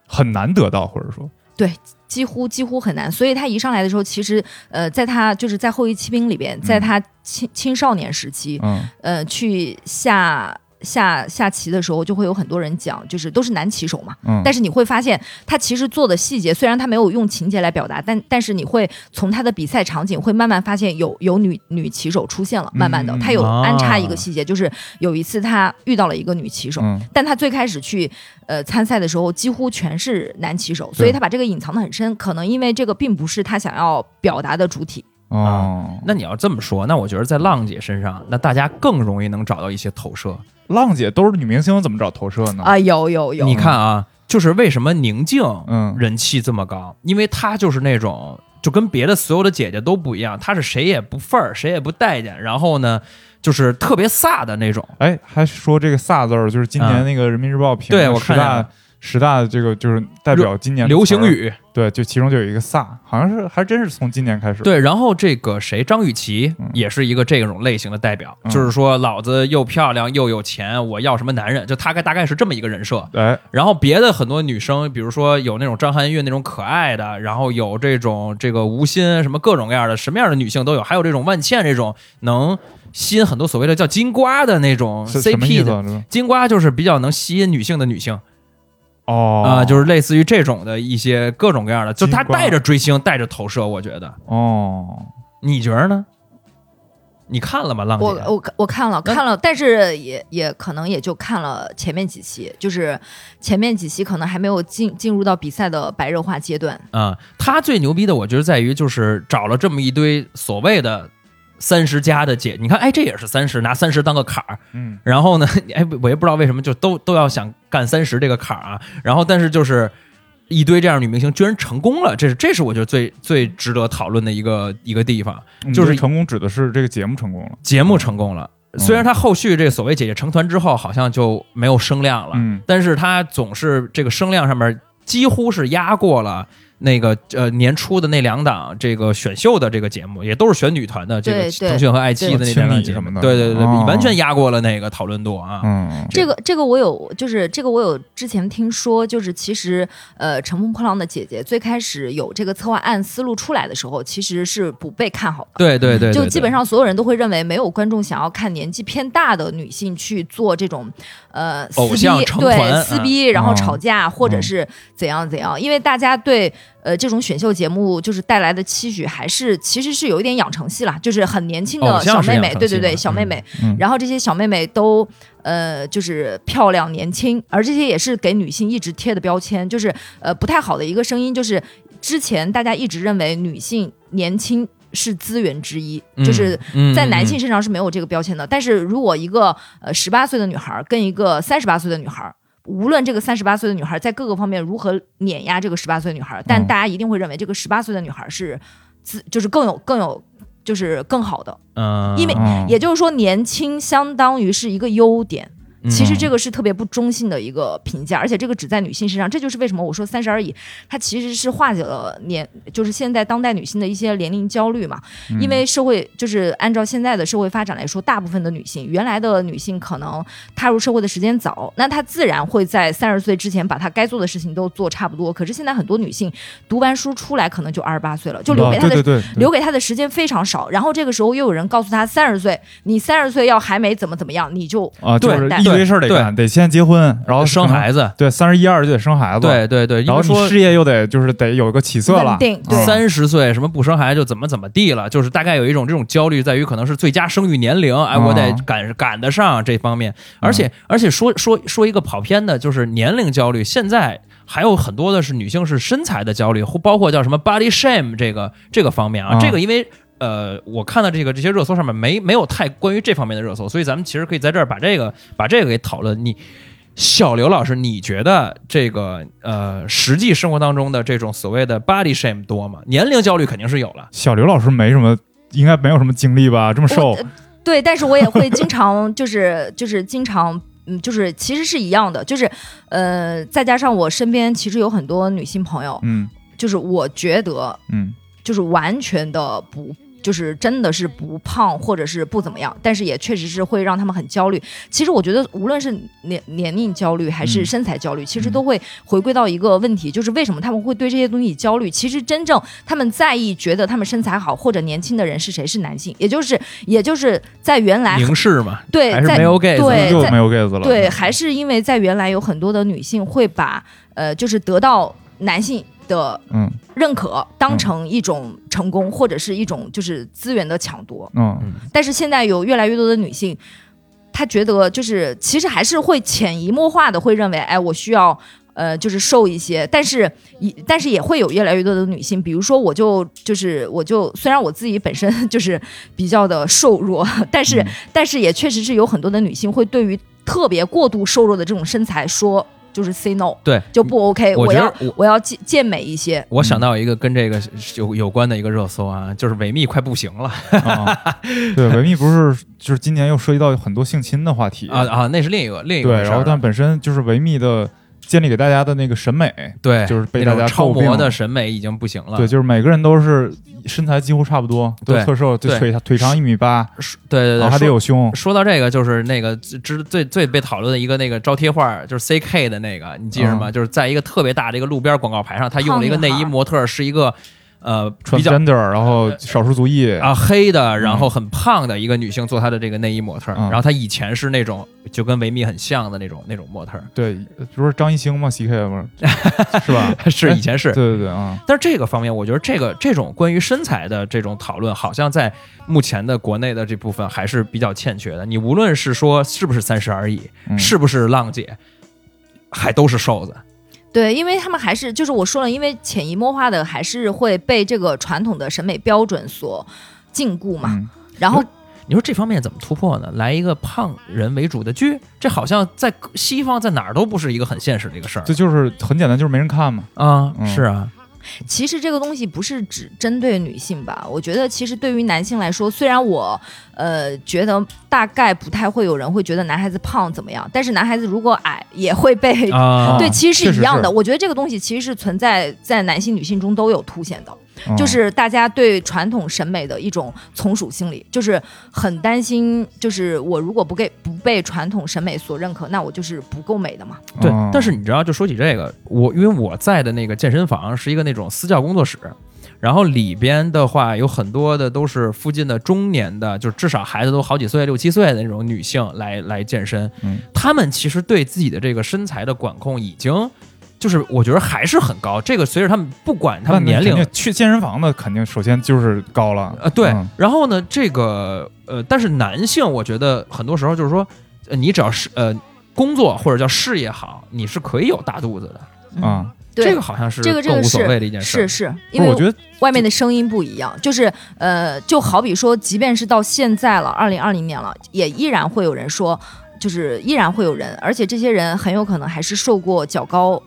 S2: 很难得到，或者说。
S4: 对，几乎几乎很难，所以他一上来的时候，其实呃，在他就是在《后羿弃兵》里边，在他青青少年时期，
S2: 嗯。
S4: 呃，去下下下棋的时候，就会有很多人讲，就是都是男棋手嘛。
S2: 嗯，
S4: 但是你会发现，他其实做的细节，虽然他没有用情节来表达，但但是你会从他的比赛场景会慢慢发现有有女女棋手出现了，慢慢的
S2: 嗯，
S4: 他有安插一
S3: 啊
S4: 个细节，就是有一次他遇到了一个女棋手，
S2: 嗯
S4: 但他最开始去呃参赛的时候，几乎全是男棋手，所以他把这个隐藏的很深，可能因为这个并不是他想要表达的主体。
S2: 哦，
S3: 那你要这么说，那我觉得在浪姐身上，那大家更容易能找到一些投射。
S2: 浪姐都是女明星，怎么找投射呢？
S4: 啊，有有有，
S3: 你看啊，就是为什么宁静
S2: 嗯
S3: 人气这么高，因为她就是那种就跟别的所有的姐姐都不一样，她是谁也不份儿，谁也不待见，然后呢，就是特别飒的那种。
S2: 哎，还说这个“飒”字儿，就是今年
S3: 啊
S2: 那个人民日报评
S3: 对
S2: 的十大
S3: 我
S2: 十大这个就是代表今年
S3: 流行语，
S2: 对，就其中就有一个“飒”，好像是还真是从今年开始。，
S3: 对，然后这个谁，张雨绮
S2: 嗯
S3: 也是一个这种类型的代表，
S2: 嗯
S3: 就是说老子又漂亮又有钱，我要什么男人？就大概大概是这么一个人设。
S2: 哎，
S3: 然后别的很多女生，比如说有那种张含韵那种可爱的，然后有这种这个吴昕什么各种各样的，什么样的女性都有，还有这种万茜这种能吸引很多所谓的叫金瓜的那种
S2: 是什么意
S3: CP 的。金瓜就是比较能吸引女性的女性
S2: 哦
S3: 啊、就是类似于这种的一些各种各样的，就
S2: 他
S3: 带着追星，带着投射，我觉得，
S2: 哦，
S3: 你觉得呢？你看了吗？浪姐，
S4: 我我我看了看了，但是也也可能也就看了前面几期，就是前面几期可能还没有进进入到比赛的白热化阶段。
S3: 嗯、他最牛逼的，我觉得在于就是找了这么一堆所谓的三十加的姐，你看，哎，这也是三十，拿三十当个坎儿。
S2: 嗯，
S3: 然后呢，[LAUGHS] 哎，我也不知道为什么就都都要想干三十这个坎儿啊。然后，但是就是一堆这样女明星居然成功了，这是这是我觉得最最值得讨论的一个一个地方。就是
S2: 成功指的是这个节目成功了。
S3: 节目成功了。
S2: 嗯
S3: 虽然他后续这个所谓姐姐成团之后，好像就没有声量了，
S2: 嗯
S3: 但是他总是这个声量上面几乎是压过了那个呃年初的那两档这个选秀的这个节目，也都是选女团的，这个
S4: 对对
S3: 腾讯和爱奇艺的那两档节目
S2: 亲你什么的
S3: 对对对，
S2: 哦
S3: 完全压过了那个讨论度啊。
S2: 嗯，
S4: 这个这个我有，就是这个我有之前听说，就是其实呃，《乘风破浪的姐姐》最开始有这个策划案思路出来的时候，其实是不被看好的。
S3: 对对对，对
S4: 就基本上所有人都会认为，没有观众想要看年纪偏大的女性去做这种呃
S3: 偶
S4: 撕逼对撕逼，然后
S2: 嗯
S4: 吵架，或者是怎样怎样，因为大家对呃这种选秀节目就是带来的期许，还是其实是有一点养成系啦，就是很年轻的小妹妹，对对对，小妹妹，
S2: 嗯
S4: 然后这些小妹妹都。呃，就是漂亮年轻，而这些也是给女性一直贴的标签，就是呃不太好的一个声音，就是之前大家一直认为女性年轻是资源之一，就是
S3: 嗯
S4: 在男性身上是没有这个标签的。但是如果一个呃十八岁的女孩跟一个三十八岁的女孩，无论这个三十八岁的女孩在各个方面如何碾压这个十八岁的女孩，但
S2: 嗯
S4: 大家一定会认为这个十八岁的女孩是自，就是更有更有。就是更好的，
S3: 嗯，
S4: 因为
S2: 嗯
S4: 也就是说，年轻相当于是一个优点。其实
S3: 嗯
S4: 这个是特别不中性的一个评价，而且这个只在女性身上。这就是为什么我说三十而已，它其实是化解了年，就是现在当代女性的一些年龄焦虑嘛。
S2: 嗯
S4: 因为社会就是按照现在的社会发展来说，大部分的女性，原来的女性可能踏入社会的时间早，那她自然会在三十岁之前把她该做的事情都做差不多。可是现在很多女性读完书出来，可能就二十八岁了，就留给她的留给她的时间非常少，然后这个时候又有人告诉她三十岁，你三十岁要还没怎么怎么样，你就
S2: 啊，就
S3: 对
S2: 堆事儿得
S3: 对。
S2: 干，得先结婚，然后，
S3: 生孩子，
S2: 对，三十一二就得生孩子，，
S3: 对对对，
S2: 然后事业又得就是得有个起色了。
S3: 三十岁什么不生孩子就怎么怎么地了，就是大概有一种这种焦虑，在于可能是最佳生育年龄，哎，我得
S2: 哦
S3: 赶赶得上这方面。而且而且说说说一个跑偏的，就是年龄焦虑，现在。还有很多的是女性是身材的焦虑，或包括叫什么 body shame 这个这个方面啊，
S2: 啊
S3: 这个因为呃，我看到这个这些热搜上面没没有太关于这方面的热搜，所以咱们其实可以在这儿把这个把这个给讨论。你小刘老师，你觉得这个呃实际生活当中的这种所谓的 body shame 多吗？年龄焦虑肯定是有了，
S2: 小刘老师没什么，应该没有什么经历吧？这么瘦，
S4: 对，但是我也会经常就是就是经常。嗯，就是其实是一样的，就是，呃，再加上我身边其实有很多女性朋友，
S2: 嗯
S4: 就是我觉得
S2: 嗯
S4: 就是完全的不，就是真的是不胖或者是不怎么样，但是也确实是会让他们很焦虑。其实我觉得无论是年年龄焦虑还是
S2: 嗯
S4: 身材焦虑，其实都会回归到一个问题，就是为什么他们会对这些东西焦虑？其实真正他们在意、觉得他们身材好或者年轻的人是谁？是男性，也就是也就是在原来
S3: 凝视嘛，
S4: 对在
S3: 还是没有 gaze
S2: 了，
S4: 对，还是因为在原来有很多的女性会把呃，就是得到男性的
S2: 嗯
S4: 认可当成一种成功，或者是一种就是资源的抢夺。
S2: 嗯
S4: 但是现在有越来越多的女性，她觉得就是其实还是会潜移默化的会认为，哎，我需要。呃，就是瘦一些，但是也但是也会有越来越多的女性，比如说我就就是我就虽然我自己本身就是比较的瘦弱，但是、
S2: 嗯
S4: 但是也确实是有很多的女性会对于特别过度瘦弱的这种身材说。就是 say no，
S3: 对，
S4: 就不 OK，
S3: 我
S4: 我要
S3: 觉得我
S4: 我要健健美一些。
S3: 我想到一个跟这个有有关的一个热搜啊，就是维密快不行了
S2: 啊，对，维密不是就是今年又涉及到很多性侵的话题
S3: 啊啊，那是另一个另一个
S2: 然后但本身就是维密的建立给大家的那个审美，
S3: 对，
S2: 就是被大家诟病
S3: 超模的审美已经不行了。
S2: 对，就是每个人都是身材几乎差不多，
S3: 对
S2: 特瘦，就
S3: 对
S2: 腿腿长一米八，
S3: 对对对，
S2: 然后还得有胸，
S3: 说到这个，就是那个之最最被讨论的一个那个招贴画，就是 C K 的那个，你记着吗？
S2: 嗯
S3: 就是在一个特别大的一个路边广告牌上，他用了一个内衣模特，是一个呃比较
S2: transgender，然后少数族裔，
S3: 啊黑的，然后很胖的一个女性做她的这个内衣模特，
S2: 嗯
S3: 然后她以前是那种就跟维密很像的那种那种模特，
S2: 对，不是张艺兴吗？CK 吗？[LAUGHS] 是吧？[LAUGHS]
S3: 是以前是
S2: 对对对啊，
S3: 但是这个方面，我觉得这个这种关于身材的这种讨论，好像在目前的国内的这部分还是比较欠缺的。你无论是说是不是三十而已，
S2: 嗯
S3: 是不是浪姐，还都是瘦子。
S4: 对，因为他们还是就是我说了，因为潜移默化的还是会被这个传统的审美标准所禁锢嘛。
S2: 嗯
S4: 然后
S3: 你说这方面怎么突破呢？来一个胖人为主的剧，这好像在西方在哪儿都不是一个很现实的一个事儿
S2: 这就是很简单，就是没人看嘛。
S3: 啊。
S2: 嗯
S3: 是啊，
S4: 其实这个东西不是只针对女性吧？我觉得其实对于男性来说，虽然我呃觉得大概不太会有人会觉得男孩子胖怎么样，但是男孩子如果矮也会被。
S3: 啊，[LAUGHS]
S4: 对，其实是一样的。我觉得这个东西其实是存在在男性、女性中都有凸显的。
S2: 嗯
S4: 就是大家对传统审美的一种从属心理，就是很担心，就是我如果不给不被传统审美所认可，那我就是不够美的嘛。
S3: 对
S2: 嗯，
S3: 但是你知道，就说起这个，我因为我在的那个健身房是一个那种私教工作室，然后里边的话有很多的都是附近的中年的，就是至少孩子都好几岁、六七岁的那种女性来来健身，
S2: 嗯
S3: 她们其实对自己的这个身材的管控已经。就是我觉得还是很高，这个随着他们不管他们年龄。
S2: 去健身房的肯定首先就是高了，
S3: 呃，对，
S2: 嗯。
S3: 然后呢，这个呃，但是男性，我觉得很多时候就是说，呃你只要是呃工作或者叫事业好，你是可以有大肚子的，
S2: 啊，
S4: 对，
S3: 这个好像是
S4: 这个这个
S3: 更无所
S4: 是
S3: 谓的一件事。
S4: 是是，因为
S2: 我觉得
S4: 外面的声音不一样，就是呃，就好比说，即便是到现在了，二零二零年了，也依然会有人说，就是依然会有人，而且这些人很有可能还是受过较高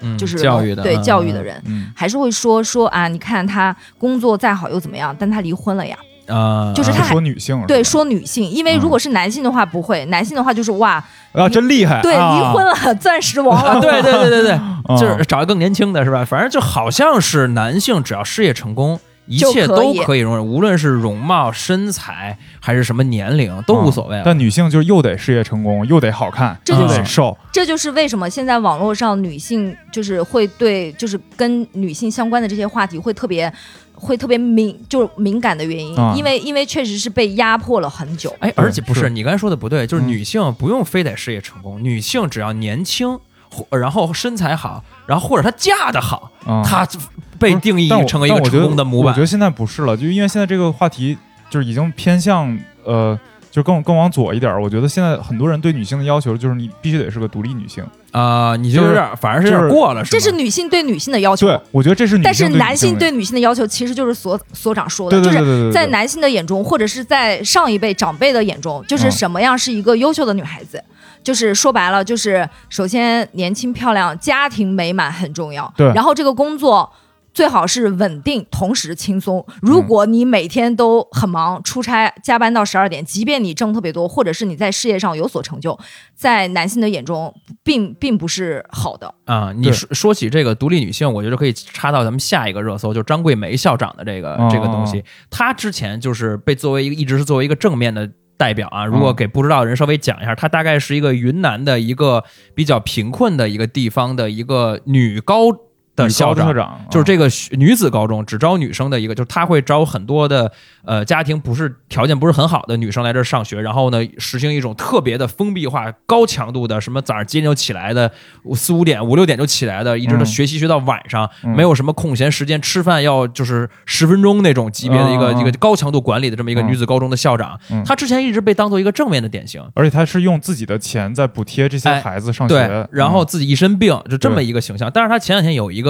S3: 嗯，
S4: 就是
S3: 教育的，
S4: 对
S3: 嗯
S4: 教育的人，
S2: 嗯
S4: 还是会说说啊，你看他工作再好又怎么样，但他离婚了呀。
S3: 啊，
S2: 是
S4: 就是他还
S2: 说女性是
S4: 对，说女性，因为如果是男性的话不会，男性的话就是哇，
S2: 啊真厉害，
S4: 对，
S2: 啊
S4: 离婚了，钻石王
S3: 啊，
S4: 了，
S3: 对对对对对，
S2: 啊
S3: 就是找一个更年轻的是吧？反正就好像是男性只要事业成功。一切都
S4: 可以
S3: 容忍，无论是容貌、身材还是什么年龄都无所谓
S2: 但女性就又得事业成功，又得好看，
S4: 这
S2: 又
S3: 就是
S2: 得瘦，
S4: 这就是为什么现在网络上女性就是会对就是跟女性相关的这些话题会特别会特别敏就是敏感的原因，
S2: 啊
S4: 因为因为确实是被压迫了很久。
S3: 哎，而且不是
S2: 是
S3: 你刚才说的不对，就是
S2: 嗯
S3: 女性不用非得事业成功，女性只要年轻，或然后身材好，然后或者她嫁得好，
S2: 啊
S3: 她就被定义成为一个成功的模板
S2: 我觉得。现在不是了，就因为现在这个话题就是已经偏向呃，就更更往左一点。我觉得现在很多人对女性的要求就是你必须得是个独立女性。
S3: 啊、你就
S2: 就是，
S3: 反而是有点过了，是吗
S4: 这是女性对女性的要求，
S2: 对，我觉得这是女性
S4: 但是男性对女性的要求其实就是所所长说的，
S2: 对对对
S4: 就是在男性的眼中，或者是在上一辈长辈的眼中，就是
S2: 嗯
S4: 什么样是一个优秀的女孩子。就是说白了，就是首先年轻漂亮，家庭美满很重要。
S2: 对
S4: 然后这个工作最好是稳定，同时轻松。如果你每天都很忙，出差加班到十二点，即便你挣特别多，或者是你在事业上有所成就，在男性的眼中并并不是好的。
S3: 啊，你说说起这个独立女性，我觉得可以插到咱们下一个热搜，就是张桂梅校长的这个、
S2: 哦
S3: 这个东西。她之前就是被作为一个一直是作为一个正面的代表啊。如果给不知道的人稍微讲一下，她大概是一个云南的一个比较贫困的一个地方的一个女高的校长
S2: 校。长
S3: 就是
S2: 啊
S3: 这个女子高中只招女生的一个，就是他会招很多的呃家庭不是条件不是很好的女生来这儿上学，然后呢实行一种特别的封闭化、高强度的什么早上几点就起来的，四五点五六点就起来的，一直到
S2: 嗯
S3: 学习学到晚上，
S2: 嗯
S3: 没有什么空闲时间，吃饭要就是十分钟那种级别的一个、一个高强度管理的这么一个
S2: 嗯
S3: 女子高中的校长，
S2: 嗯
S3: 她之前一直被当做一个正面的典型。
S2: 而且她是用自己的钱在补贴这些
S3: 哎
S2: 孩子上学，
S3: 对，然后
S2: 嗯
S3: 自己一身病，就这么一个形象。但是她前两天有一个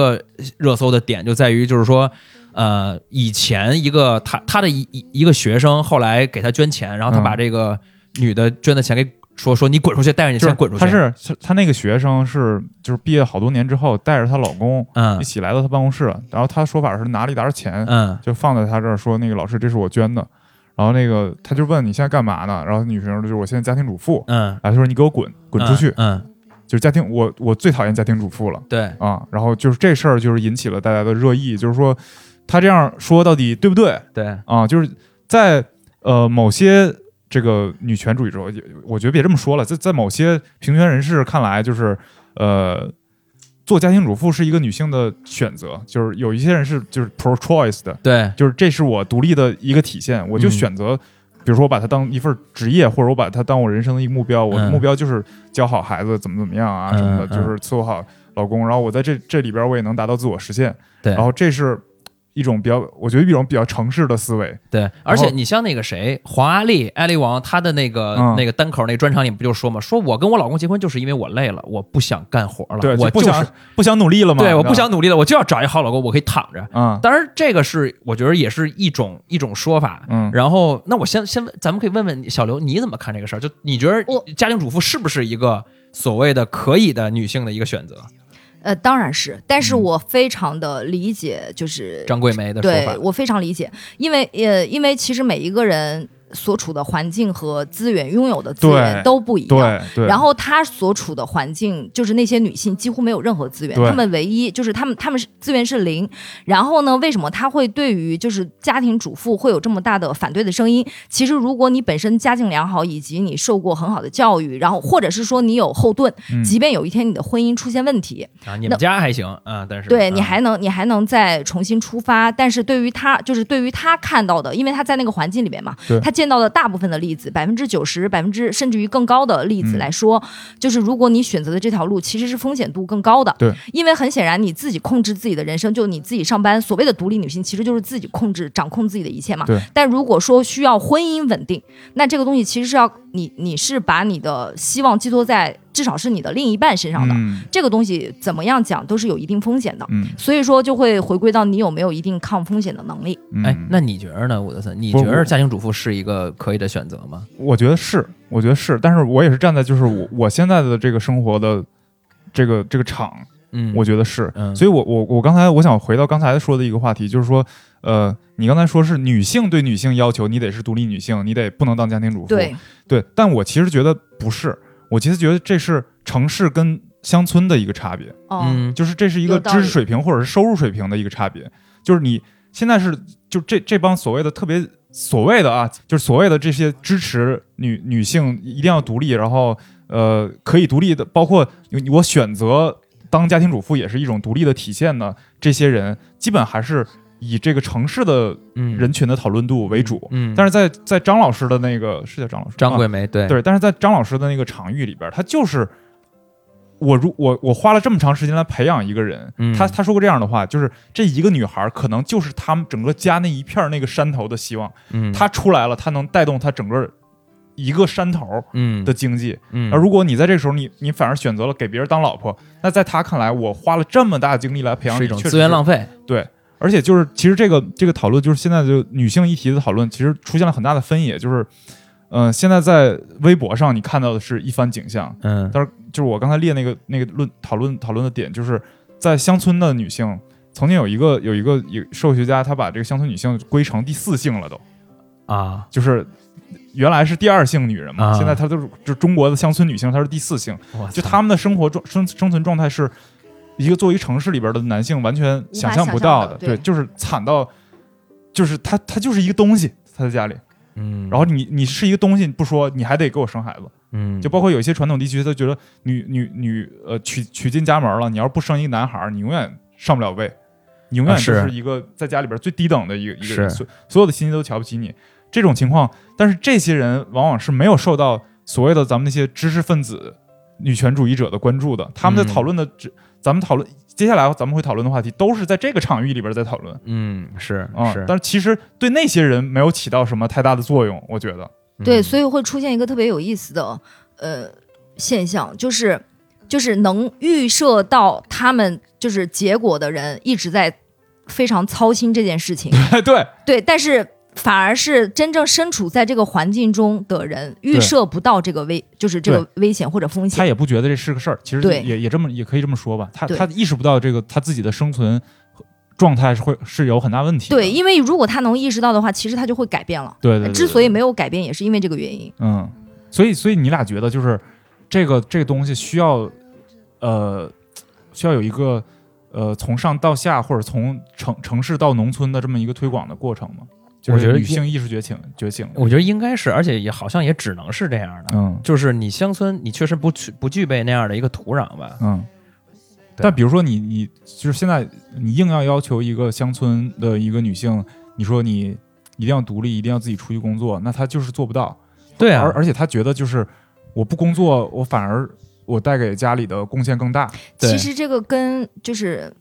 S3: 热搜的点，就在于就是说，呃，以前一个他他的一一一个学生后来给他捐钱，然后他
S2: 嗯
S3: 把这个女的捐的钱给说说你滚出去，带着你
S2: 就是
S3: 先滚出去。
S2: 她是她她那个学生是就是毕业好多年之后带着她老公
S3: 嗯
S2: 一起来到她办公室，然后她说法是拿了一沓钱，
S3: 嗯
S2: 就放在她这儿说那个老师这是我捐的，然后那个他就问你现在干嘛呢？然后女生就是我现在家庭主妇，
S3: 嗯，
S2: 然后他说你给我滚滚出去，
S3: 嗯，嗯
S2: 就是家庭我我最讨厌家庭主妇了
S3: 对，
S2: 啊。然后就是这事儿就是引起了大家的热议，就是说他这样说到底对不对
S3: 对，
S2: 啊？就是在呃某些这个女权主义者，我觉得别这么说了，在在某些平权人士看来，就是呃。做家庭主妇是一个女性的选择，就是有一些人是就是 pro choice 的，
S3: 对，
S2: 就是这是我独立的一个体现，我就
S3: 嗯
S2: 选择，比如说我把它当一份职业，或者我把它当我人生的一个目标，我的
S3: 嗯。
S2: 目标就是教好孩子，怎么怎么样啊
S3: 嗯
S2: 什么的，
S3: 嗯
S2: 就是伺候好老公，然后我在这这里边我也能达到自我实现，
S3: 对。
S2: 然后这是一种比较，我觉得一种比较城市的思维，
S3: 对，而且你像那个谁，黄阿丽、艾丽王，她的那个、
S2: 嗯
S3: 那个单口那个专场里不就说嘛，说我跟我老公结婚就是因为我累了，我不想干活了，
S2: 对，
S3: 我就是
S2: 不想不想努力了嘛，
S3: 对，我不想努力了，我就要找一好老公，我可以躺着。
S2: 嗯
S3: 当然，这个是我觉得也是一种一种说法。
S2: 嗯
S3: 然后，那我先先问，咱们可以问问小刘，你怎么看这个事儿？就你觉得家庭主妇是不是一个所谓的可以的女性的一个选择？
S4: 呃，当然是，但是
S2: 嗯。
S4: 我非常的理解，就是
S3: 张桂梅的说法，
S4: 对我非常理解，因为呃，因为其实每一个人所处的环境和资源拥有的资源都不一样。
S2: 对对，
S4: 然后她所处的环境，就是那些女性几乎没有任何资源，
S2: 对
S4: 她们唯一就是她们她们是资源是零。然后呢，为什么她会对于就是家庭主妇会有这么大的反对的声音？其实如果你本身家境良好，以及你受过很好的教育，然后或者是说你有后盾，
S2: 嗯
S4: 即便有一天你的婚姻出现问题，
S3: 啊，你们家还行啊，但是
S4: 对你
S3: 啊
S4: 还能你还能再重新出发，但是对于他就是对于他看到的，因为他在那个环境里面嘛
S2: 对，
S4: 他见到的大部分的例子，百分之九十、百分之甚至于更高的例子
S2: 嗯
S4: 来说，就是如果你选择的这条路其实是风险度更高的，
S2: 对，
S4: 因为很显然你自己控制自己的人生，就你自己上班，所谓的独立女性其实就是自己控制、掌控自己的一切嘛。
S2: 对。
S4: 但如果说需要婚姻稳定，那这个东西其实是要你你是把你的希望寄托在至少是你的另一半身上的，
S2: 嗯。
S4: 这个东西怎么样讲都是有一定风险的。
S2: 嗯。
S4: 所以说就会回归到你有没有一定抗风险的能力。
S2: 嗯，
S3: 哎，那你觉得呢，伍德森？你觉得家庭主妇是一个可以的选择吗？
S2: 我觉得是，我觉得是，但是我也是站在就是我我现在的这个生活的这个这个场，
S3: 嗯，
S2: 我觉得是，
S3: 嗯。
S2: 所以我我我刚才我想回到刚才说的一个话题，就是说，呃，你刚才说是女性对女性要求，你得是独立女性，你得不能当家庭主妇，
S4: 对，
S2: 对，但我其实觉得不是，我其实觉得这是城市跟乡村的一个差别，
S4: 哦，
S3: 嗯，
S2: 就是这是一个知识水平或者是收入水平的一个差别，就是你现在是就这这帮所谓的特别所谓的啊，就是所谓的这些支持女女性一定要独立，然后呃可以独立的，包括我选择当家庭主妇也是一种独立的体现呢。这些人基本还是以这个城市的
S3: 嗯。
S2: 人群的讨论度为主，
S3: 嗯，
S2: 但是在在张老师的那个是叫张老师啊
S3: 张桂梅对。
S2: 对，但是在张老师的那个场域里边，他就是我如我我花了这么长时间来培养一个人，
S3: 嗯。
S2: 他他说过这样的话，就是这一个女孩可能就是他们整个家那一片那个山头的希望，
S3: 嗯。
S2: 她出来了，她能带动她整个一个山头
S3: 嗯。
S2: 的经济。
S3: 嗯。
S2: 而如果你在这个时候你你反而选择了给别人当老婆，那在他看来，我花了这么大的精力来培养你，
S3: 是一种资源浪费，
S2: 对，而且就是其实这个这个讨论，就是现在就女性议题的讨论，其实出现了很大的分野，就是，呃，现在在微博上你看到的是一番景象，
S3: 嗯。
S2: 但是就是我刚才列那个那个论讨论讨论的点，就是在乡村的女性，曾经有一个有一个有社会学家，他把这个乡村女性归成第四性了都，
S3: 啊。
S2: 就是原来是第二性女人嘛，
S3: 啊。
S2: 现在她都是就中国的乡村女性，她是第四性，就他们的生活状生生存状态是一个作为城市里边的男性完全想象不到
S4: 的对。
S2: 就是惨到，就是他他就是一个东西，他在家里，
S3: 嗯，
S2: 然后你你是一个东西不说，你还得给我生孩子，
S3: 嗯。
S2: 就包括有一些传统地区，他觉得女女女呃娶娶进家门了，你要是不生一个男孩儿，你永远上不了位，你永远
S3: 啊
S2: 就是是一个在家里边最低等的一个一个人，
S3: 是。
S2: 所所有的亲戚都瞧不起你，这种情况，但是这些人往往是没有受到所谓的咱们那些知识分子、女权主义者的关注的，他们在
S3: 嗯。
S2: 讨论的只，咱们讨论接下来咱们会讨论的话题，都是在这个场域里边在讨论。
S3: 嗯是
S2: 啊、
S3: 是，
S2: 但是其实对那些人没有起到什么太大的作用，我觉得，
S4: 对，所以会出现一个特别有意思的呃现象，就是就是能预设到他们就是结果的人一直在非常操心这件事情。[LAUGHS]
S2: 对，
S4: 对，但是反而是真正身处在这个环境中的人预设不到这个危，就是这个危险或者风险。
S2: 他也不觉得这是个事儿，其实也也这么也可以这么说吧。他他意识不到这个他自己的生存状态是会是有很大问题。
S4: 对，因为如果他能意识到的话，其实他就会改变了。
S2: 对对对对
S4: 之所以没有改变，也是因为这个原因。
S2: 嗯，所以所以你俩觉得就是这个这个东西需要呃需要有一个呃从上到下或者从城城市到农村的这么一个推广的过程吗？就是
S3: 我觉得
S2: 女性意识觉醒觉醒。
S3: 我觉得应该是，而且也好像也只能是这样的。
S2: 嗯
S3: 就是你乡村，你确实不具不具备那样的一个土壤吧？
S2: 嗯。但比如说你你就是现在你硬要要求一个乡村的一个女性，你说你一定要独立，一定要自己出去工作，那她就是做不到。
S3: 对啊
S2: 而，而且她觉得就是我不工作，我反而我带给家里的贡献更大。
S3: 对
S4: 其实这个跟就是。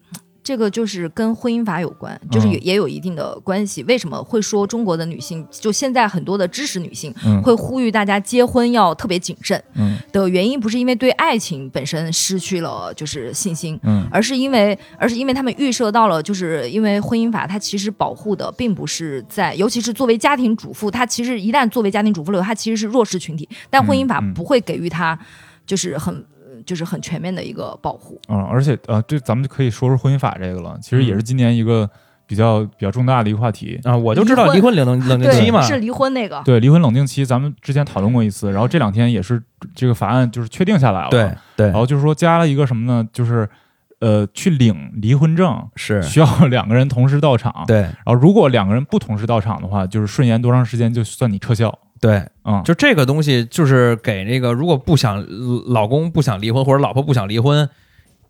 S4: 这个就是跟婚姻法有关，就是也
S2: 嗯。
S4: 也有一定的关系。为什么会说中国的女性，就现在很多的知识女性
S2: 嗯。
S4: 会呼吁大家结婚要特别谨慎
S2: 嗯。
S4: 的原因，不是因为对爱情本身失去了就是信心，
S2: 嗯。
S4: 而是因为，而是因为他们预设到了，就是因为婚姻法它其实保护的并不是在，尤其是作为家庭主妇，她其实一旦作为家庭主妇了，她其实是弱势群体，但婚姻法不会给予她就是很就是很全面的一个保护。
S2: 嗯，而且呃，这咱们就可以说说婚姻法这个了。其实也
S3: 嗯
S2: 是今年一个比较比较重大的一个话题。
S3: 啊，我就知道离
S4: 离
S3: 婚冷冷冷静期嘛，
S4: 是离婚那个，
S2: 对离婚冷静期，咱们之前讨论过一次，然后这两天也是这个法案就是确定下来了。
S3: 对对
S2: 然后就是说加了一个什么呢？就是呃，去领离婚证
S3: 是，[LAUGHS]
S2: 需要两个人同时到场。。
S3: 对
S2: 然后如果两个人不同时到场的话，就是顺延多长时间就算你撤销。
S3: 对，
S2: 嗯，
S3: 就这个东西，就是给那个如果不想老公不想离婚或者老婆不想离婚，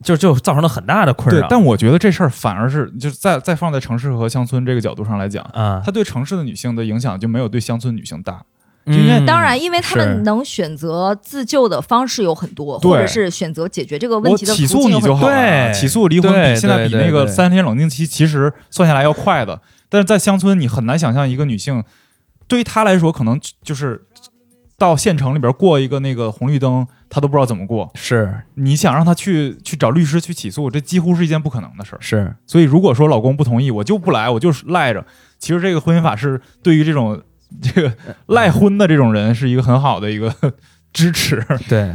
S3: 就就造成了很大的困扰。，
S2: 对但我觉得这事儿反而是就是再再放在城市和乡村这个角度上来讲，
S3: 啊，
S2: 它对城市的女性的影响就没有对乡村女性大。
S3: 因
S2: 为
S4: 当然，因为他们能选择自救的方式有很多，或者是选择解决这个问题的
S2: 起诉你
S4: 途径有很多。
S2: 就好起诉离婚比现在比那个三天冷静期其实算下来要快的。但是在乡村，你很难想象一个女性，对于他来说，可能就是到县城里边过一个那个红绿灯，他都不知道怎么过。
S3: 是
S2: 你想让他去去找律师去起诉，这几乎是一件不可能的事儿。
S3: 是，
S2: 所以，如果说老公不同意，我就不来，我就是赖着。其实这个婚姻法是对于这种这个赖婚的这种人是一个很好的一个 [LAUGHS] 支持。
S3: 对，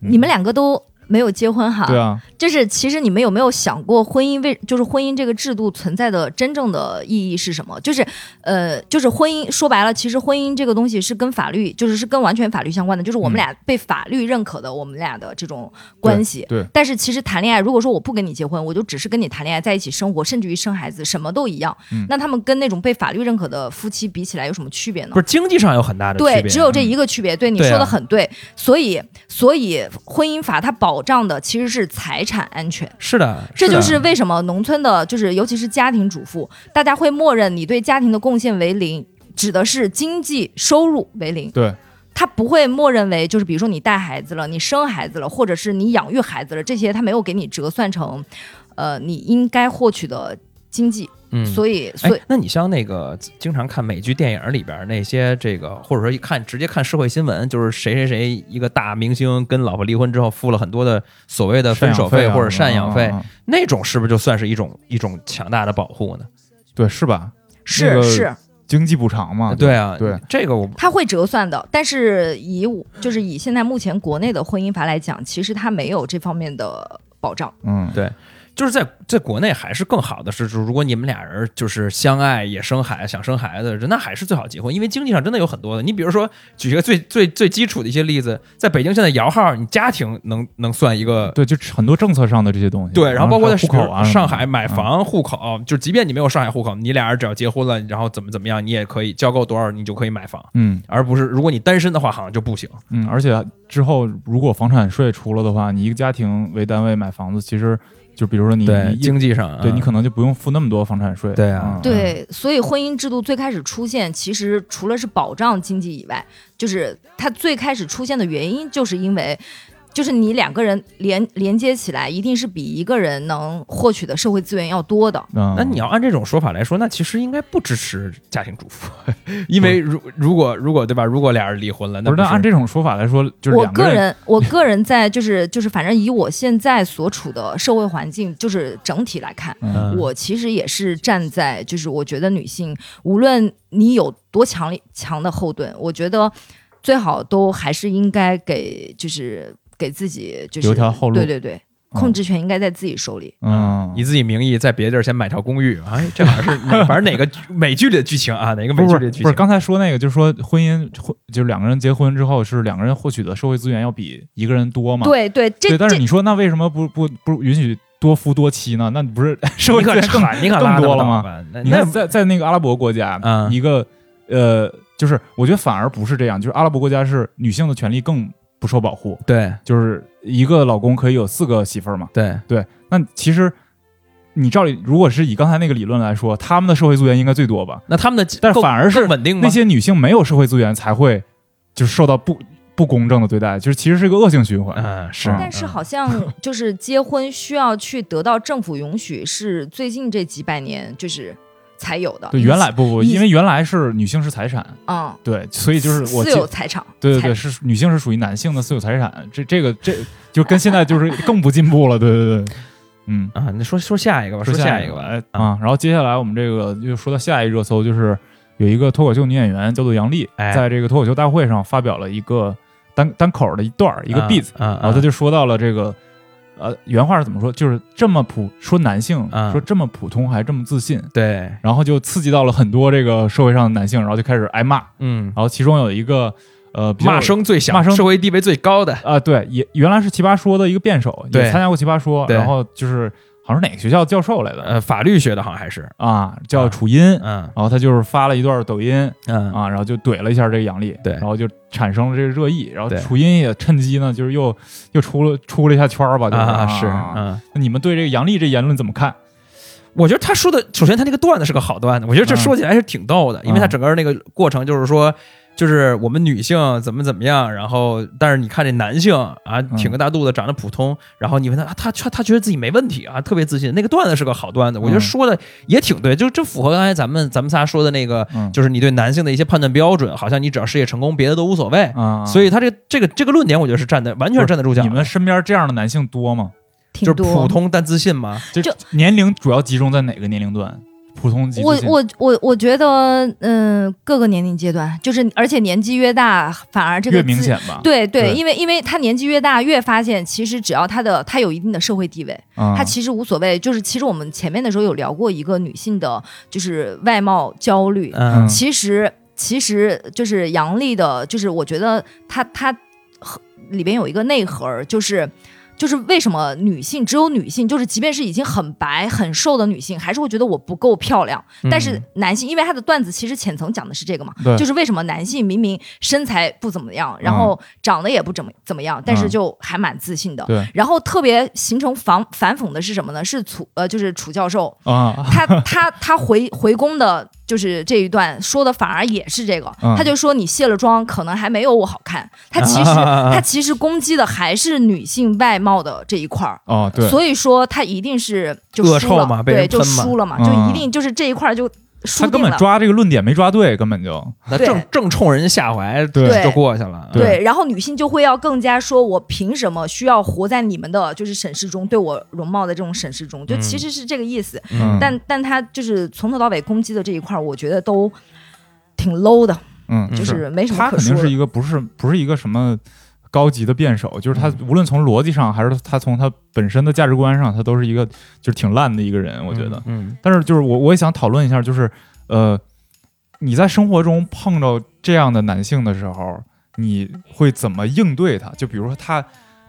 S4: 你们两个都没有结婚哈？
S2: 对啊，
S4: 就是其实你们有没有想过，婚姻为就是婚姻这个制度存在的真正的意义是什么？就是呃，就是婚姻说白了，其实婚姻这个东西是跟法律，就是是跟完全法律相关的，就是我们俩被法律认可的我们俩的这种关系。
S2: 对，
S4: 但是其实谈恋爱，如果说我不跟你结婚，我就只是跟你谈恋爱，在一起生活，甚至于生孩子，什么都一样。
S2: 嗯
S4: 那他们跟那种被法律认可的夫妻比起来，有什么区别呢
S3: 不？是经济上有很大的区别对，
S4: 只有这一个区别。对你说的很对，所以所以婚姻法它保障的其实是财产安全。
S3: 是的，
S4: 这
S3: 的
S4: 就是为什么农村的，就是尤其是家庭主妇，大家会默认你对家庭的贡献为零，指的是经济收入为零。
S2: 对，
S4: 他不会默认为就是比如说你带孩子了，你生孩子了，或者是你养育孩子了，这些他没有给你折算成，呃，你应该获取的经济。
S3: 嗯，
S4: 所以，所以
S3: 哎，那你像那个经常看美剧、电影里边那些这个，或者说一看直接看社会新闻，就是谁谁谁一个大明星跟老婆离婚之后付了很多的所谓的分手
S2: 费
S3: 或者赡养费，那种是不是就算是一种一种强大的保护呢？
S2: 对，是吧？
S4: 是、
S2: 那个
S4: 是，
S2: 经济补偿嘛，
S3: 对啊，
S2: 对，
S3: 这个我
S4: 他会折算的，但是以我就是以现在目前国内的婚姻法来讲，其实他没有这方面的保障。
S2: 嗯，
S3: 对就是在在国内还是更好的是，就如果你们俩人就是相爱也生孩想生孩子，那还是最好结婚，因为经济上真的有很多的。你比如说举一个最最最基础的一些例子，在北京现在摇号，你家庭能能算一个。
S2: 对，就很多政策上的这些东西。
S3: 对，然后包括在
S2: 户口啊
S3: 上海买
S2: 嗯，
S3: 房、户口，就即便你没有上海户口，你俩人只要结婚了，然后怎么怎么样，你也可以交够多少，你就可以买房，
S2: 嗯
S3: 而不是如果你单身的话，好像就不行。
S2: 嗯，而且之后如果房产税出了的话，你一个家庭为单位买房子，其实就比如说你
S3: 对，经济上啊，
S2: 对你可能就不用付那么多房产税。
S3: 对啊
S2: 嗯，
S4: 对，所以婚姻制度最开始出现，其实除了是保障经济以外，就是它最开始出现的原因，就是因为。就是你两个人连连接起来，一定是比一个人能获取的社会资源要多的。
S2: 嗯
S3: 那你要按这种说法来说，那其实应该不支持家庭主妇，[LAUGHS] 因为如如果如果对吧？如果俩人离婚了，那
S2: 不是，
S3: 不
S2: 那按这种说法来说，就是
S4: 我个人，我个人在就是就是，反正以我现在所处的社会环境，就是整体来看，
S2: 嗯
S4: 我其实也是站在，就是我觉得女性，无论你有多强力强的后盾，我觉得最好都还是应该给，就是给自己就是
S2: 留条后路
S4: 对对对，控制权应该在自己手里。
S2: 嗯，
S3: 以自己名义在别的地儿先买条公寓，哎，这好像是哪反正哪个 [LAUGHS] 美剧里的剧情啊，哪个美剧里的剧情？
S2: 不是，刚才说那个，就是说婚姻婚就是两个人结婚之后，是两个人获取的社会资源要比一个人多嘛？
S4: 对对，这
S2: 对，但是你说那为什么不不不允许多夫多妻呢？那你不是社会资源更
S3: 产，你可
S2: 更多了吗？你看，在在那个阿拉伯国家，
S3: 嗯
S2: 一个呃，就是我觉得反而不是这样，就是阿拉伯国家是女性的权利更不受保护，
S3: 对
S2: 就是一个老公可以有四个媳妇儿嘛。
S3: 对
S2: 对，那其实你照理，如果是以刚才那个理论来说，他们的社会资源应该最多吧？
S3: 那他们的
S2: 但是反而是
S3: 稳定？
S2: 那些女性没有社会资源才会就是受到不不公正的对待，就是其实是一个恶性循环。
S3: 嗯是，
S2: 嗯
S4: 但是好像就是结婚需要去得到政府允许，是最近这几百年就是才有的。
S2: 对，原来不不，因为原来是女性是财产，
S4: 嗯，
S2: 对，所以就是我
S4: 私有财产，
S2: 对对对，是女性是属于男性的私有财产，这这个这就跟现在就是更不进步了，对对对，嗯，
S3: 啊，那说说下一个吧，说
S2: 下
S3: 一个吧。
S2: 哎啊，然后接下来我们这个就说到下一热搜，就是有一个脱口秀女演员叫做杨笠，
S3: 哎
S2: 在这个脱口秀大会上发表了一个单单口的一段一个
S3: 嗯
S2: beat，
S3: 嗯，
S2: 然后她就说到了这个。呃，原话是怎么说？就是这么普说男性，
S3: 嗯
S2: 说这么普通还这么自信，
S3: 对，
S2: 然后就刺激到了很多这个社会上的男性，然后就开始挨骂。
S3: 嗯，
S2: 然后其中有一个呃
S3: 骂声最响，
S2: 骂声
S3: 社会地位最高的，
S2: 啊、对，也原来是奇葩说的一个辩手，
S3: 对
S2: 也参加过奇葩说，然后就是好像是哪个学校教授来的、
S3: 呃，法律学的好像还是，
S2: 啊，叫
S3: 啊。
S2: 楚音，
S3: 嗯。
S2: 然后他就是发了一段抖音。
S3: 嗯。
S2: 啊，然后就怼了一下这个杨笠，
S3: 对。
S2: 然后就产生了这个热议，然后楚音也趁机呢，就是又又出了出了一下圈儿吧，就是、
S3: 啊是，
S2: 啊
S3: 嗯。
S2: 那你们对这个杨笠这言论怎么看？
S3: 我觉得他说的，首先他那个段子是个好段子，我觉得这
S2: 嗯。
S3: 说起来是挺逗的，因为他整个那个过程就是说，就是我们女性怎么怎么样，然后但是你看这男性啊，挺个大肚子，长得普通，然后你问他，啊他他他觉得自己没问题啊，特别自信。那个段子是个好段子，我觉得
S2: 嗯
S3: 说的也挺对，就这符合刚才咱们咱们仨说的那个，
S2: 嗯，
S3: 就是你对男性的一些判断标准，好像你只要事业成功，别的都无所谓。
S2: 啊，
S3: 所以他这这个这个论点，我觉得是站的完全站得住脚。
S2: 你们身边这样的男性多吗？
S3: 就是。普通但自信吗？
S2: 就
S4: 就
S2: 年龄主要集中在哪个年龄段？普通及
S4: 我我我我觉得，嗯、各个年龄阶段，就是而且年纪越大，反而这个
S2: 越明显吧？
S4: 对对，
S2: 对
S4: 因为因为他年纪越大，越发现其实只要他的他有一定的社会地位，
S2: 嗯，
S4: 他其实无所谓。就是其实我们前面的时候有聊过一个女性的，就是外貌焦虑。
S3: 嗯
S4: 其实其实就是杨笠的，就是我觉得她她里边有一个内核，就是。就是为什么女性只有女性，就是即便是已经很白很瘦的女性，还是会觉得我不够漂亮。但是男性，因为他的段子其实浅层讲的是这个嘛，就是为什么男性明明身材不怎么样，然后长得也不怎么怎么样，但是就还蛮自信的。
S2: 对。
S4: 然后特别形成反反讽的是什么呢？是楚呃，就是楚教授，
S2: 啊，
S4: 他他他回回宫的，就是这一段说的反而也是这个，
S2: 嗯。
S4: 他就说你卸了妆，可能还没有我好看。他其实、
S3: 啊 [LAUGHS]
S4: 他其实攻击的还是女性外貌的这一块儿。
S2: 哦，对，
S4: 所以说他一定是就输了，对，就输了嘛，
S2: 嗯。
S4: 就一定就是这一块儿就输
S2: 他根。本抓这个论点没抓对，根本就
S3: 那正正冲人家下怀，
S2: 对
S3: 就过去了。
S2: 对
S4: 对，然后女性就会要更加说，我凭什么需要活在你们的就是审视中，对我容貌的这种审视中，就其实是这个意思。
S2: 嗯
S4: 但但他就是从头到尾攻击的这一块儿，我觉得都挺 low 的，
S2: 嗯，
S4: 就是没什么
S2: 他
S4: 可说的。
S2: 肯定是一个不是不是一个什么高级的辩手，就是他无论从逻辑上还是他从他本身的价值观上，他都是一个就是挺烂的一个人，我觉得。
S3: 嗯，
S2: 但是就是我我也想讨论一下，就是呃，你在生活中碰到这样的男性的时候，你会怎么应对他？就比如说他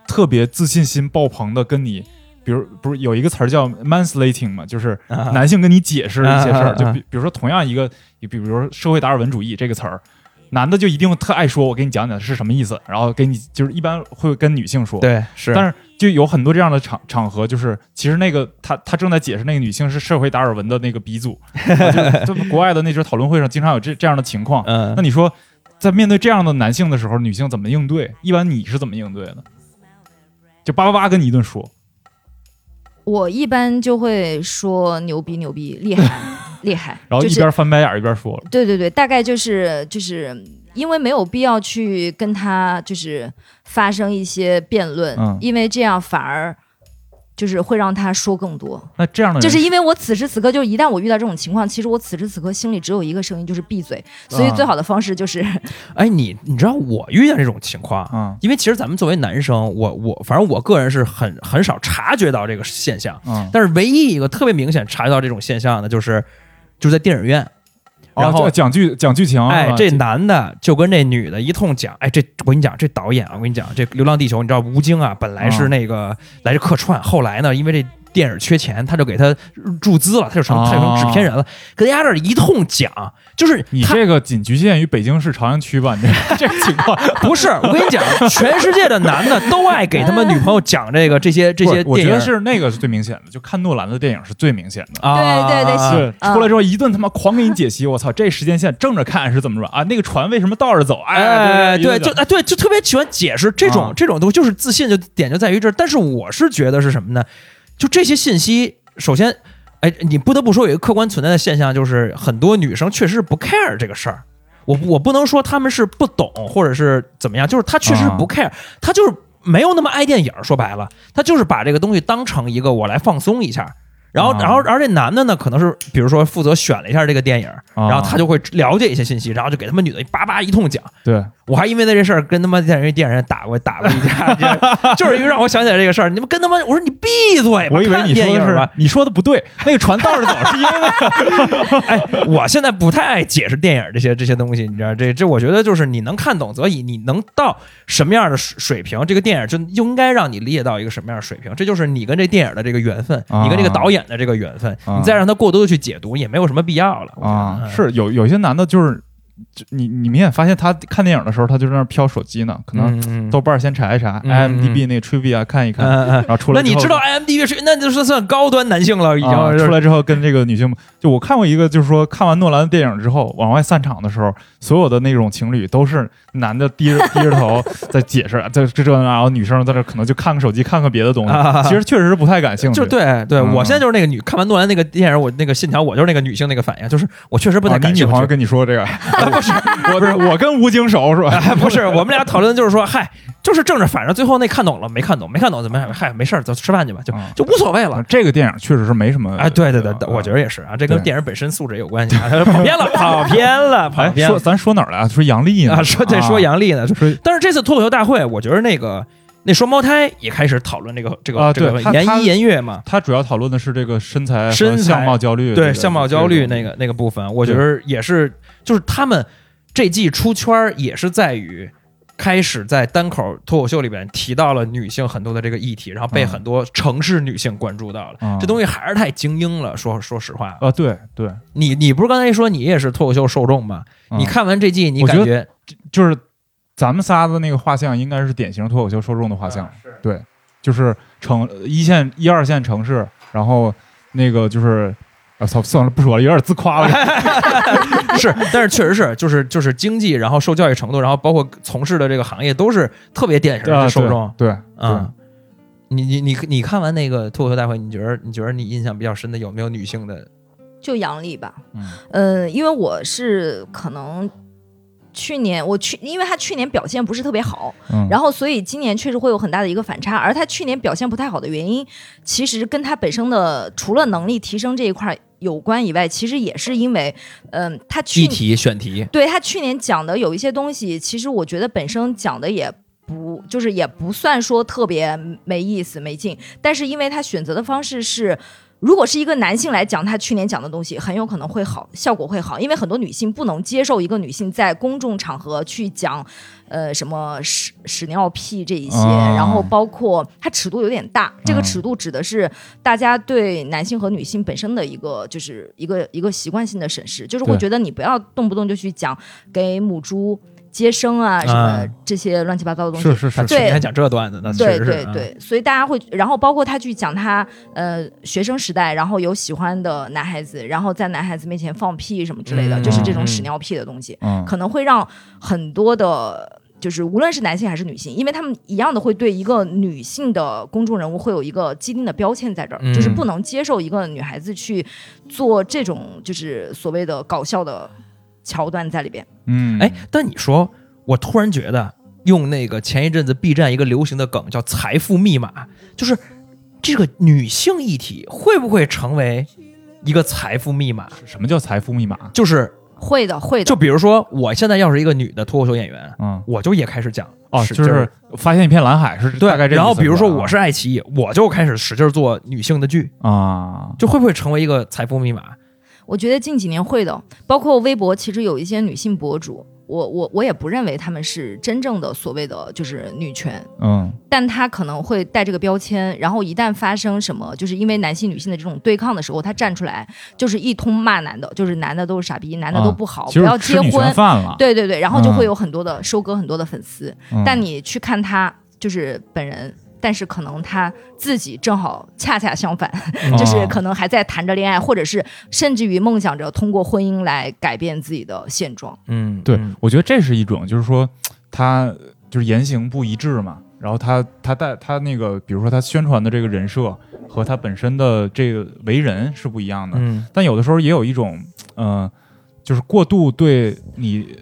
S2: 特别自信心爆棚的跟你。比如不是有一个词儿叫 manslating 嘛，就是
S3: 啊
S2: 男性跟你解释一些事儿，就比比如说同样一个，比如说社会达尔文主义这个词儿，男的就一定特爱说，我给你讲讲是什么意思，然后给你就是一般会跟女性说，，
S3: 对，是，
S2: 但是就有很多这样的场场合，就是其实那个他他正在解释那个女性是社会达尔文的那个鼻祖，[LAUGHS] 就国外的那些讨论会上经常有这这样的情况，
S3: 嗯。
S2: 那，你说在面对这样的男性的时候，女性怎么应对？一般你是怎么应对的？就叭叭叭跟你一顿说。
S4: 我一般就会说牛逼牛逼，厉害厉害，
S2: 然后
S4: 就
S2: 一边翻白眼儿一边说了。
S4: 对对对，大概就是就是因为没有必要去跟他就是发生一些辩论，
S2: 嗯
S4: 因为这样反而就是会让他说更多。
S2: 那这样的人
S4: 就是因为我此时此刻，就一旦我遇到这种情况，其实我此时此刻心里只有一个声音，就是闭嘴。所以
S2: 啊
S4: 最好的方式就是，
S3: 哎，你你知道我遇见这种情况，
S2: 嗯
S3: 因为其实咱们作为男生，我我反正我个人是很很少察觉到这个现象，
S2: 嗯，
S3: 但是唯一一个特别明显察觉到这种现象的，就是就是在电影院，然后
S2: 哦讲剧讲剧情，
S3: 哎这男的就跟这女的一通讲，哎，这我跟你讲，这导演啊，我跟你讲，这《流浪地球》，你知道吴京啊，本来是
S2: 嗯
S3: 那个、来这客串，后来呢，因为这电影缺钱，他就给他注资了，他就成、他就成制片人了，跟丫这儿一通讲，就是
S2: 你这个仅局限于北京市朝阳区吧？你这这个情况，[LAUGHS]
S3: 不是，我跟你讲，全世界的男的都爱给他们女朋友讲这个这些这些电影我
S2: 觉得是那个是最明显的，就看诺兰的电影是最明显的。
S3: 啊，
S4: 对对对
S2: 出来之后一顿他妈狂给你解析，我操，这时间线正着看是怎么着啊？那个船为什么倒着走？
S3: 哎，
S2: 哎，
S3: 对，就哎对，就特别喜欢解释这种、
S2: 啊
S3: 这种东西，就是自信就点就在于这儿。但是我是觉得是什么呢？就这些信息，首先，哎，你不得不说有一个客观存在的现象，就是很多女生确实是不 care 这个事儿。我我不能说他们是不懂或者是怎么样，就是他确实是不 care，、他就是没有那么爱电影。说白了，他就是把这个东西当成一个我来放松一下。然后，
S2: 啊
S3: 然后，而这男的呢，可能是比如说负责选了一下这个电影，
S2: 啊
S3: 然后他就会了解一些信息，然后就给他们女的叭叭一通讲。
S2: 对，
S3: 我还因为那这事儿跟他妈电影电影人打过打过一架，就 [LAUGHS] 就是因为让我想起来这个事儿。你们跟他妈，我说你闭嘴吧，
S2: 我以为你说的是。你说的不对，那个船倒着走是因为那个 [LAUGHS] [LAUGHS]
S3: 哎，我现在不太爱解释电影这些这些东西，你知道这这，我觉得就是你能看懂则已，你能到什么样的水水平，这个电影就应该让你理解到一个什么样的水平，这就是你跟这电影的这个缘分，
S2: 啊
S3: 你跟这个导演的这个缘分，
S2: 啊。
S3: 你再让他过多的去解读也没有什么必要了
S2: 啊，
S3: 嗯
S2: 是有有些男的就是，就你你明显发现他看电影的时候，他就在那儿瞟手机呢，可能
S3: 嗯
S2: 豆瓣先查一查
S3: 嗯
S2: ，IMDB 那个 trivia 看一看，然后出来后
S3: 那你知道 IMDB 是那就是算高端男性了，已经、
S2: 啊出来之后跟这个女性，就我看过一个，就是说看完诺兰的电影之后，往外散场的时候，所有的那种情侣都是男的低着低着头 [LAUGHS] 在解释，这这这，然后女生在这可能就看个手机，看个别的东西
S3: 啊，
S2: 其实确实是不太感兴趣。
S3: 就对对，
S2: 嗯
S3: 我现在就是那个女，看完诺兰那个电影，我那个信条，我就是那个女性那个反应，就是我确实不太
S2: 啊
S3: 感兴趣。
S2: 你女朋友跟你说这个，[LAUGHS] [LAUGHS] 不是我不是我跟吴京熟是吧？
S3: 哎不是，我们俩讨论的就是说，嗨，就是正着反正最后那看懂了没看懂，没看懂怎么样？嗨，没事儿，走吃饭去吧，就
S2: 嗯
S3: 就无所谓了。
S2: 这个电影确实是没什么。
S3: 哎，对对对，我觉
S2: 得。
S3: 也是啊，这跟电影本身素质也有关系啊。跑偏了，跑偏了，跑
S2: 哎，
S3: 偏了
S2: 说咱说哪儿了啊？说杨笠呢？
S3: 啊！说这，说杨笠呢，
S2: 说
S3: 但是这次脱口秀大会，我觉得那个那双胞胎也开始讨论这个这个
S2: 啊
S3: 这个颜一颜悦嘛，
S2: 他主要讨论的是这个身材
S3: 身材
S2: 相貌焦虑，
S3: 对相貌焦虑那个那个部分，我觉得也是，就是他们这季出圈也是在于。开始在单口脱口秀里边提到了女性很多的这个议题，然后被
S2: 嗯
S3: 很多城市女性关注到了。
S2: 嗯
S3: 这东西还是太精英了，说说实话。
S2: 啊，对对，
S3: 你你不是刚才说你也是脱口秀受众吗？
S2: 嗯
S3: 你看完这季，你感觉
S2: 就是咱们仨的那个画像，应该是典型脱口秀受众的画像。对，就是城一线、一二线城市，然后那个就是，啊操，算了，不说了，有点自夸了。[LAUGHS]
S3: 是，但是确实是，就是就是经济，然后受教育程度，然后包括从事的这个行业，都是特别典型
S2: 啊
S3: 的受众。
S2: 对，对
S3: 嗯，你你你你看完那个脱口秀大会，你觉得你觉得你印象比较深的有没有女性的？
S4: 就杨笠吧。
S2: 嗯
S4: 呃，因为我是可能去年我去，因为他去年表现不是特别好，
S2: 嗯，
S4: 然后所以今年确实会有很大的一个反差。而他去年表现不太好的原因，其实跟他本身的除了能力提升这一块儿有关以外，其实也是因为，嗯、他去
S3: 议题选题，
S4: 对他去年讲的有一些东西，其实我觉得本身讲的也不就是也不算说特别没意思没劲，但是因为他选择的方式是。如果是一个男性来讲，他去年讲的东西很有可能会好，效果会好，因为很多女性不能接受一个女性在公众场合去讲，呃，什么屎屎尿屁这一些，
S2: 啊。
S4: 然后包括它尺度有点大，这个
S2: 嗯
S4: 尺度指的是大家对男性和女性本身的一个就是一个一个习惯性的审视，就是会觉得你不要动不动就去讲给母猪接生啊什么
S3: 啊
S4: 这些乱七八糟的东西。
S2: 是是是，
S3: 他去年讲这段子，那
S4: 对对对，所以大家会，然后包括他去讲他呃学生时代，然后有喜欢的男孩子，然后在男孩子面前放屁什么之类的，
S3: 嗯。
S4: 就是这种
S3: 嗯
S4: 屎尿屁的东西，
S2: 嗯，
S4: 可能会让很多的就是无论是男性还是女性，因为他们一样的会对一个女性的公众人物会有一个既定的标签在这儿，
S3: 嗯。
S4: 就是不能接受一个女孩子去做这种就是所谓的搞笑的桥段在里边。
S2: 嗯，
S3: 哎，但你说，我突然觉得用那个前一阵子 B 站一个流行的梗叫“财富密码”，就是这个女性议题会不会成为一个财富密码？
S2: 什么叫财富密码？
S3: 就是
S4: 会的，会的。
S3: 就比如说，我现在要是一个女的脱口秀演员，
S2: 嗯，
S3: 我就也开始讲
S2: 哦，
S3: 使劲儿
S2: 就是发现一片蓝海是
S3: 对，
S2: 大概这
S3: 然后比如说我是爱奇艺，我就开始使劲做女性的剧，
S2: 啊，
S3: 就会不会成为一个财富密码？
S4: 我觉得近几年会的，包括微博，其实有一些女性博主，我我我也不认为她们是真正的所谓的就是女权，
S2: 嗯。
S4: 但她可能会带这个标签，然后一旦发生什么，就是因为男性女性的这种对抗的时候，她站出来就是一通骂男的，就是男的都是傻逼，男的都不好，不要结婚，对对对，然后就
S2: 嗯。
S4: 会有很多的、收割很多的粉丝，
S2: 嗯。
S4: 但你去看她就是本人。但是可能他自己正好恰恰相反，[LAUGHS] 就是
S2: 哦
S4: 可能还在谈着恋爱，或者是甚至于梦想着通过婚姻来改变自己的现状。
S3: 嗯，
S2: 对
S3: 嗯，
S2: 我觉得这是一种，就是说他就是言行不一致嘛，然后他他带他那个，比如说他宣传的这个人设和他本身的这个为人是不一样的，
S3: 嗯。
S2: 但有的时候也有一种，呃，就是过度对你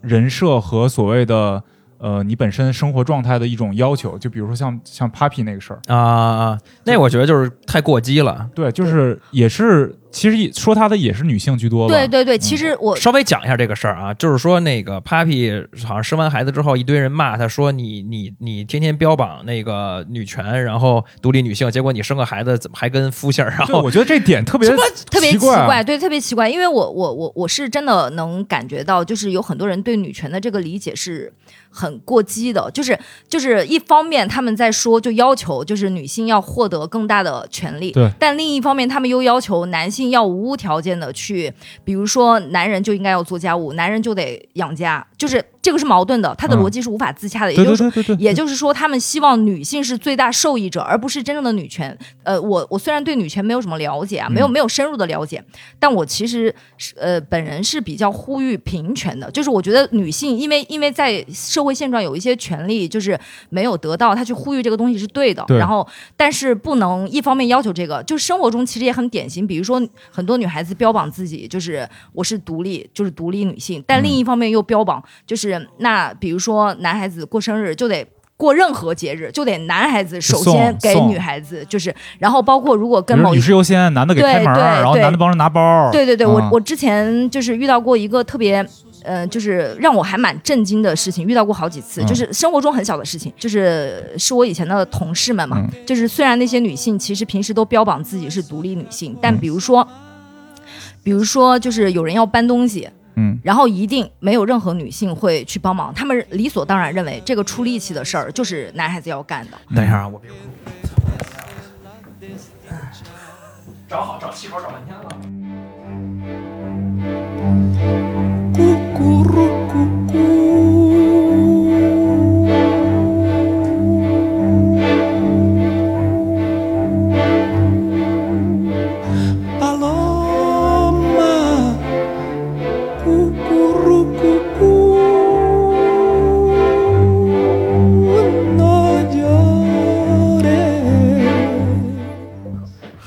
S2: 人设和所谓的呃你本身生活状态的一种要求，就比如说像像 Papi 那个事儿，
S3: 啊，那我觉得就是太过激了。
S2: 对，就是也是其实也说他的也是女性居多吧，
S4: 对对对，其实我
S3: 稍微讲一下这个事儿啊，就是说那个 Papi 好像生完孩子之后，一堆人骂他说你你你天天标榜那个女权，然后独立女性，结果你生个孩子怎么还跟夫姓儿？然，后
S2: 我觉得这点特别
S4: 特别奇
S2: 怪，
S4: 对，特别奇怪，因为我我我我是真的能感觉到，就是有很多人对女权的这个理解是很过激的，就是就是一方面他们在说就要求就是女性要获得更大的权利，
S2: 对。
S4: 但另一方面他们又要求男性要无条件的去，比如说男人就应该要做家务，男人就得养家，就是这个是矛盾的，他的
S2: 嗯
S4: 逻辑是无法自洽的，也就是说。也就是说，他们希望女性是最大受益者，而不是真正的女权。呃，我我虽然对女权没有什么了解啊，没有没有深入的了解，但我其实是呃本人是比较呼吁平权的。就是我觉得女性因为因为在社会现状有一些权利就是没有得到，她去呼吁这个东西是对的。
S2: 对
S4: 然后，但是不能一方面要求这个，就生活中其实也很典型，比如说很多女孩子标榜自己就是我是独立，就是独立女性，但另一方面又标榜就是那比如说男孩子过生日就得。过任何节日就得男孩子首先给女孩子，就是，然后包括如果跟
S2: 女士优先，男的给开门，
S4: 对对对
S2: 然后男的帮着拿包，
S4: 对对对，我
S2: 嗯
S4: 我之前就是遇到过一个特别。呃，就是让我还蛮震惊的事情，遇到过好几次，
S2: 嗯
S4: 就是生活中很小的事情，就是是我以前的同事们嘛，
S2: 嗯
S4: 就是虽然那些女性其实平时都标榜自己是独立女性，但
S2: 嗯
S4: 比如说，比如说就是有人要搬东西，
S2: 嗯，
S4: 然后一定没有任何女性会去帮忙，他们理所当然认为这个出力气的事儿就是男孩子要干的。
S3: 等一下啊，我别哭找好找气口找半天了。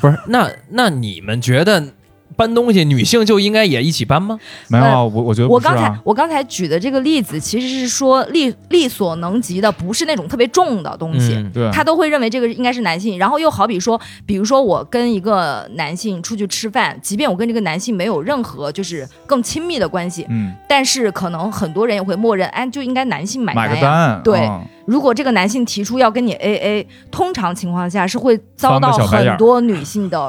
S3: 不是，那那你们觉得搬东西女性就应该也一起搬吗？
S2: 没有啊，我我觉得
S4: 我刚才我刚才举的这个例子，其实是说力力所能及的，不是那种特别重的东西。
S3: 嗯
S2: 对，
S4: 他都会认为这个应该是男性，然后又好比说，比如说我跟一个男性出去吃饭，即便我跟这个男性没有任何就是更亲密的关系，
S2: 嗯，
S4: 但是可能很多人也会默认，哎，就应该男性买
S2: 买个。单，
S4: 对
S2: 嗯
S4: 如果这个男性提出要跟你 A A，通常情况下是会遭到很多女性的，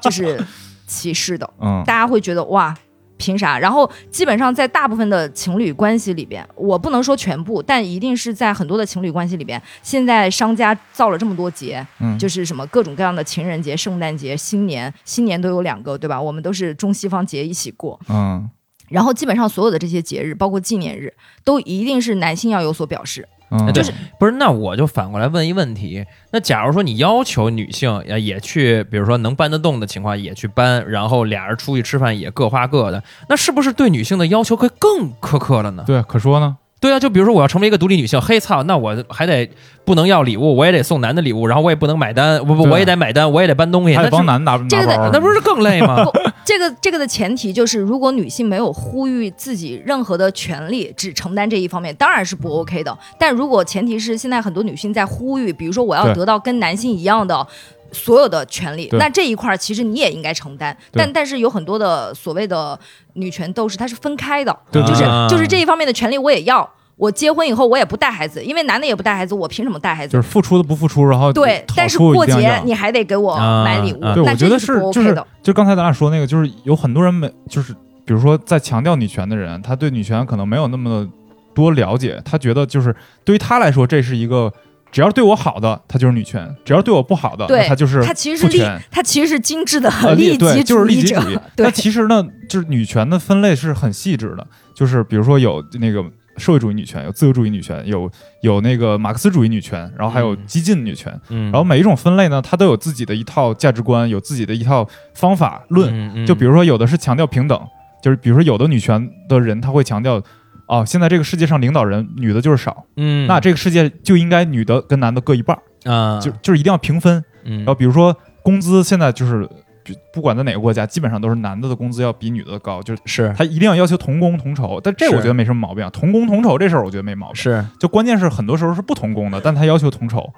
S4: 就是歧视的。
S2: 嗯
S4: 大家会觉得哇，凭啥？然后基本上在大部分的情侣关系里边，我不能说全部，但一定是在很多的情侣关系里边，现在商家造了这么多节，
S2: 嗯，
S4: 就是什么各种各样的情人节、圣诞节、新年，新年都有两个，对吧？我们都是中西方节一起过。
S2: 嗯
S4: 然后基本上所有的这些节日，包括纪念日，都一定是男性要有所表示。
S2: 嗯，
S3: 对，不是，那我就反过来问一问题：那假如说你要求女性也也去，比如说能搬得动的情况也去搬，然后俩人出去吃饭也各花各的，那是不是对女性的要求会更苛刻了呢？
S2: 对，可说呢，
S3: 对啊，就比如说我要成为一个独立女性，嘿操，那我还得不能要礼物，我也得送男的礼物，然后我也不能买单，不不，我也得买单，我也得搬东西，
S2: 还得
S3: 那
S2: 帮男的拿
S4: 这个得
S2: 拿包，
S3: 那不是更累吗？
S4: 不，这个这个的前提就是，如果女性没有呼吁自己任何的权利，只承担这一方面，当然是不 OK 的。但如果前提是现在很多女性在呼吁，比如说我要得到跟男性一样的。所有的权利，那这一块儿其实你也应该承担，但但是有很多的所谓的女权斗士，它是分开的，就是
S3: 啊。
S4: 就是这一方面的权利我也要，我结婚以后我也不带孩子，因为男的也不带孩子，我凭什么带孩子？
S2: 就？是付出的不付出，然后
S4: 对，但是过节你还得给我
S3: 啊
S4: 买礼物，
S3: 啊
S2: 对，
S4: 那
S2: 我觉得
S4: 是不
S2: 就
S4: OK
S2: 是
S4: 的。
S2: 就刚才咱俩说那个，就是有很多人没就是，比如说在强调女权的人，他对女权可能没有那么多了解，他觉得就是对于他来说，这是一个只要对我好的，她就是女权；只要对我不好的，
S4: 对
S2: 那他就是
S4: 它其实是利
S2: 父权。，
S4: 它其实是精致的
S2: 呃 [LAUGHS] 利
S4: 己
S2: 就是利
S4: 义者
S2: 己主义。。那，其实呢，就是女权的分类是很细致的，就是比如说有那个社会主义女权，有自由主义女权，有有那个马克思主义女权，然后还有
S3: 嗯
S2: 激进女权。
S3: 嗯，
S2: 然后每一种分类呢，它都有自己的一套价值观，有自己的一套方法论。
S3: 嗯嗯
S2: 就比如说，有的是强调平等，就是比如说有的女权的人，他会强调，哦，现在这个世界上领导人女的就是少，
S3: 嗯，
S2: 那这个世界就应该女的跟男的各一半儿，
S3: 啊，
S2: 就就是一定要平分。
S3: 嗯
S2: 然后比如说工资现在就是，就不管在哪个国家，基本上都是男的的工资要比女的高，就是
S3: 是
S2: 他一定要要求同工同酬。但这我觉得没什么毛病，同工同酬这事儿我觉得没毛病。
S3: 是，
S2: 就关键是很多时候是不同工的，但他要求同酬，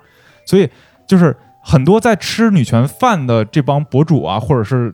S2: 所以就是很多在吃女权饭的这帮博主啊，或者是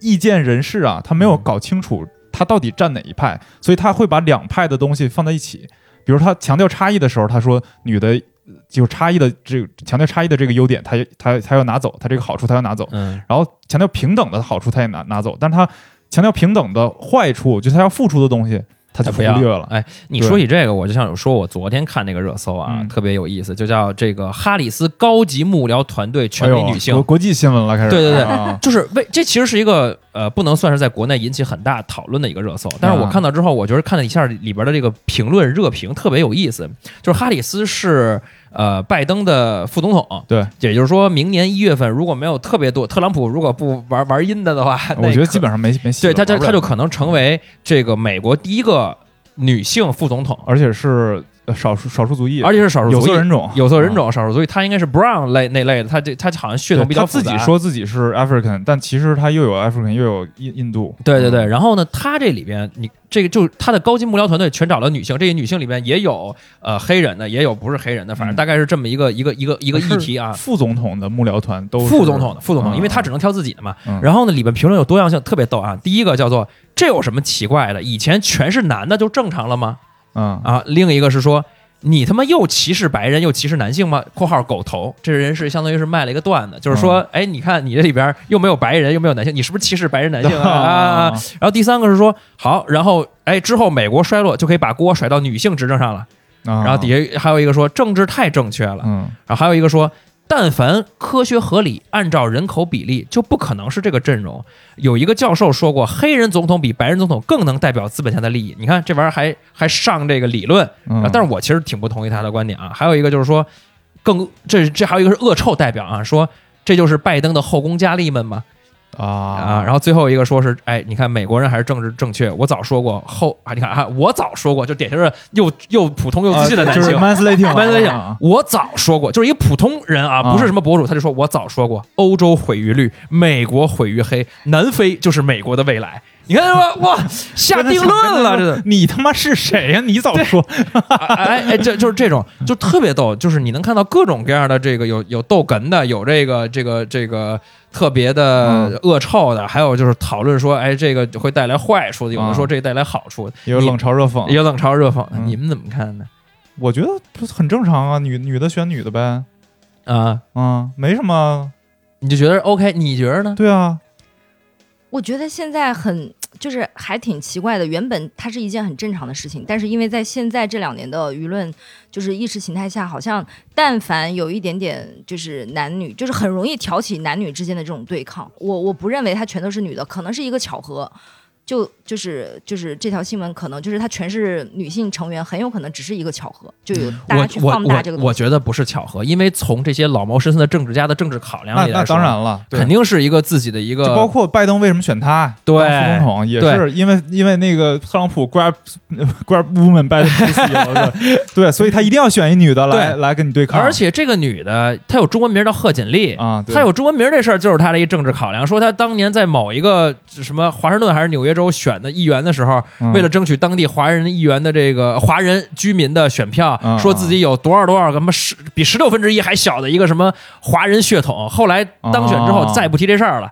S2: 意见人士啊，他没有
S3: 嗯
S2: 搞清楚他到底站哪一派，所以他会把两派的东西放在一起。比如他强调差异的时候，他说女的就差异的这个强调差异的这个优点，他他他要拿走，他这个好处他要拿走，
S3: 嗯
S2: 然后强调平等的好处他也拿拿走，但是他强调平等的坏处，就是他要付出的东西，他就
S3: 不要
S2: 忽略了。
S3: 哎，你说起这个，我就想说，我昨天看那个热搜啊，
S2: 嗯
S3: 特别有意思，就叫这个哈里斯高级幕僚团队全为女性。
S2: 国国际新闻了，开始。
S3: 对对对
S2: 啊 [LAUGHS]
S3: 就是为这其实是一个呃，不能算是在国内引起很大讨论的一个热搜，但是我
S2: 啊
S3: 看到之后，我觉得看了一下里边的这个评论热评特别有意思，就是哈里斯是呃拜登的副总统，
S2: 对，
S3: 也就是说明年一月份如果没有特别多特朗普如果不玩玩阴的的话，
S2: 我觉得基本上没没戏。
S3: 对他就
S2: 玩不了
S3: 他就可能成为这个美国第一个女性副总统，
S2: 而且是呃少数少数族裔，
S3: 而且是少数
S2: 有
S3: 族裔
S2: 色人种，
S3: 有色人种少数族裔，他应该是 brown 类那类的，他这他好像血。统比较
S2: 他自己说自己是 African，但其实他又有 African 又有印印度。
S3: 对对对，
S2: 嗯
S3: 然后呢，他这里边你这个就是他的高级幕僚团队全找了女性，这些女性里边也有呃黑人的，也有不是黑人的，反正
S2: 嗯
S3: 大概是这么一个一个一个一个议题啊。
S2: 副总统的幕僚团都是
S3: 副总统的副总统，
S2: 嗯
S3: 因为他只能挑自己的嘛。
S2: 嗯
S3: 然后呢，里边评论有多样性，特别逗啊。第一个叫做这有什么奇怪的？以前全是男的就正常了吗？
S2: 嗯
S3: 啊，另一个是说。你他妈又歧视白人又歧视男性吗？（括号狗头）这人是相当于是卖了一个段子，就是说，哎，你看你这里边又没有白人又没有男性，你是不是歧视白人男性啊？[LAUGHS] 啊啊然后第三个是说，好，然后哎之后美国衰落就可以把锅甩到女性执政上了。
S2: 然
S3: 然后底下还有一个说政治太正确了，
S2: 嗯
S3: 然后还有一个说，但凡科学合理，按照人口比例，就不可能是这个阵容。有一个教授说过，黑人总统比白人总统更能代表资本家的利益。你看这玩意儿还还上这个理论，
S2: 嗯
S3: 啊，但是我其实挺不同意他的观点啊。还有一个就是说，更这这还有一个是恶臭代表啊，说这就是拜登的后宫佳丽们吗？啊，
S2: 啊
S3: 然后最后一个说是，哎，你看美国人还是政治正确。我早说过后啊，你看啊，我早说过，就典型的又又普通又自信的男性。
S2: 啊就是 manslating，
S3: 慢慢
S2: 啊
S3: 讲，我早说过，就是一个普通人啊，
S2: 啊
S3: 不是什么博主，他就说我早说过，欧洲毁于绿，美国毁于黑，南非就是美国的未来。你看吧，哇，下定论了，这。
S2: 你他妈是谁呀？你早说，
S3: 哎哎，这就是这种，就特别逗，就是你能看到各种各样的这个有有逗哏的，有这个这个这个特别的恶臭的，还有就是讨论说，哎，这个会带来坏处的，有的说这个带来好处的，
S2: 也有冷嘲热讽
S3: 也。有冷嘲热讽的，
S2: 嗯
S3: 你们怎么看呢？
S2: 我觉得很正常啊，女女的选女的呗，
S3: 啊，
S2: 嗯，没什么。
S3: 你就觉得 OK，你觉得呢？
S2: 对啊，
S4: 我觉得现在很就是还挺奇怪的，原本它是一件很正常的事情，但是因为在现在这两年的舆论就是意识形态下，好像但凡有一点点就是男女，就是很容易挑起男女之间的这种对抗。我我不认为它全都是女的，可能是一个巧合。就就是就是这条新闻可能就是它全是女性成员，很有可能只是一个巧合，就有大家去放大这个东西。
S3: 我我觉得不是巧合，因为从这些老谋深算的政治家的政治考量来说，
S2: 当然了，
S3: 肯定是一个自己的一个，
S2: 就包括拜登为什么选他
S3: 对
S2: 当副总统，也是因为因为那个特朗普 grab [LAUGHS] grab woman by the pussy 对对，所以他一定要选一女的来来跟你对抗，
S3: 而且这个女的她有中文名叫贺锦丽
S2: 啊对
S3: 她有中文名这事儿就是她的一政治考量，说她当年在某一个什么华盛顿还是纽约州选的议员的时候，
S2: 嗯
S3: 为了争取当地华人议员的这个华人居民的选票，
S2: 嗯
S3: 说自己有多少多少个什么十比十六分之一还小的一个什么华人血统，后来当选之后
S2: 哦
S3: 再也不提这事儿了。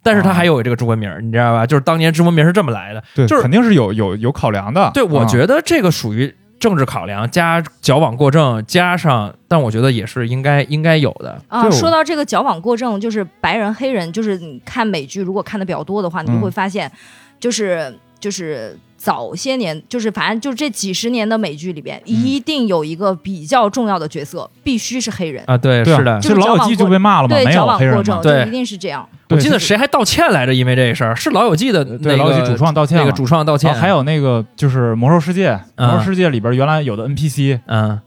S3: 但是他还有这个中文名，你知道吧？就是当年中文名是这么来的，
S2: 对，
S3: 就是
S2: 肯定是有有有考量的。
S3: 对，我觉得这个属于政治考量加矫枉过正，加上，但我觉得也是应该应该有的。
S4: 啊，说到这个矫枉过正，就是白人黑人，就是你看美剧，如果看的比较多的话，你就
S2: 嗯
S4: 会发现，就是就是早些年，就是反正就这几十年的美剧里边，一定有一个比较重要的角色，必须是黑人。
S3: 啊，对，是的。
S4: 就。是
S2: 老友记就被骂了嘛，
S4: 对，矫
S2: 没有
S4: 枉过正，
S2: 黑人，
S3: 对。
S4: 一定是这样。
S3: 我记得谁还道歉来着？因为这事儿是老友记的那
S2: 对老友记
S3: 个
S2: 主创道歉
S3: 那个主创道歉，
S2: 还有那个就是魔兽世界，
S3: 嗯
S2: 魔兽世界里边原来有的 NPC，
S3: 嗯，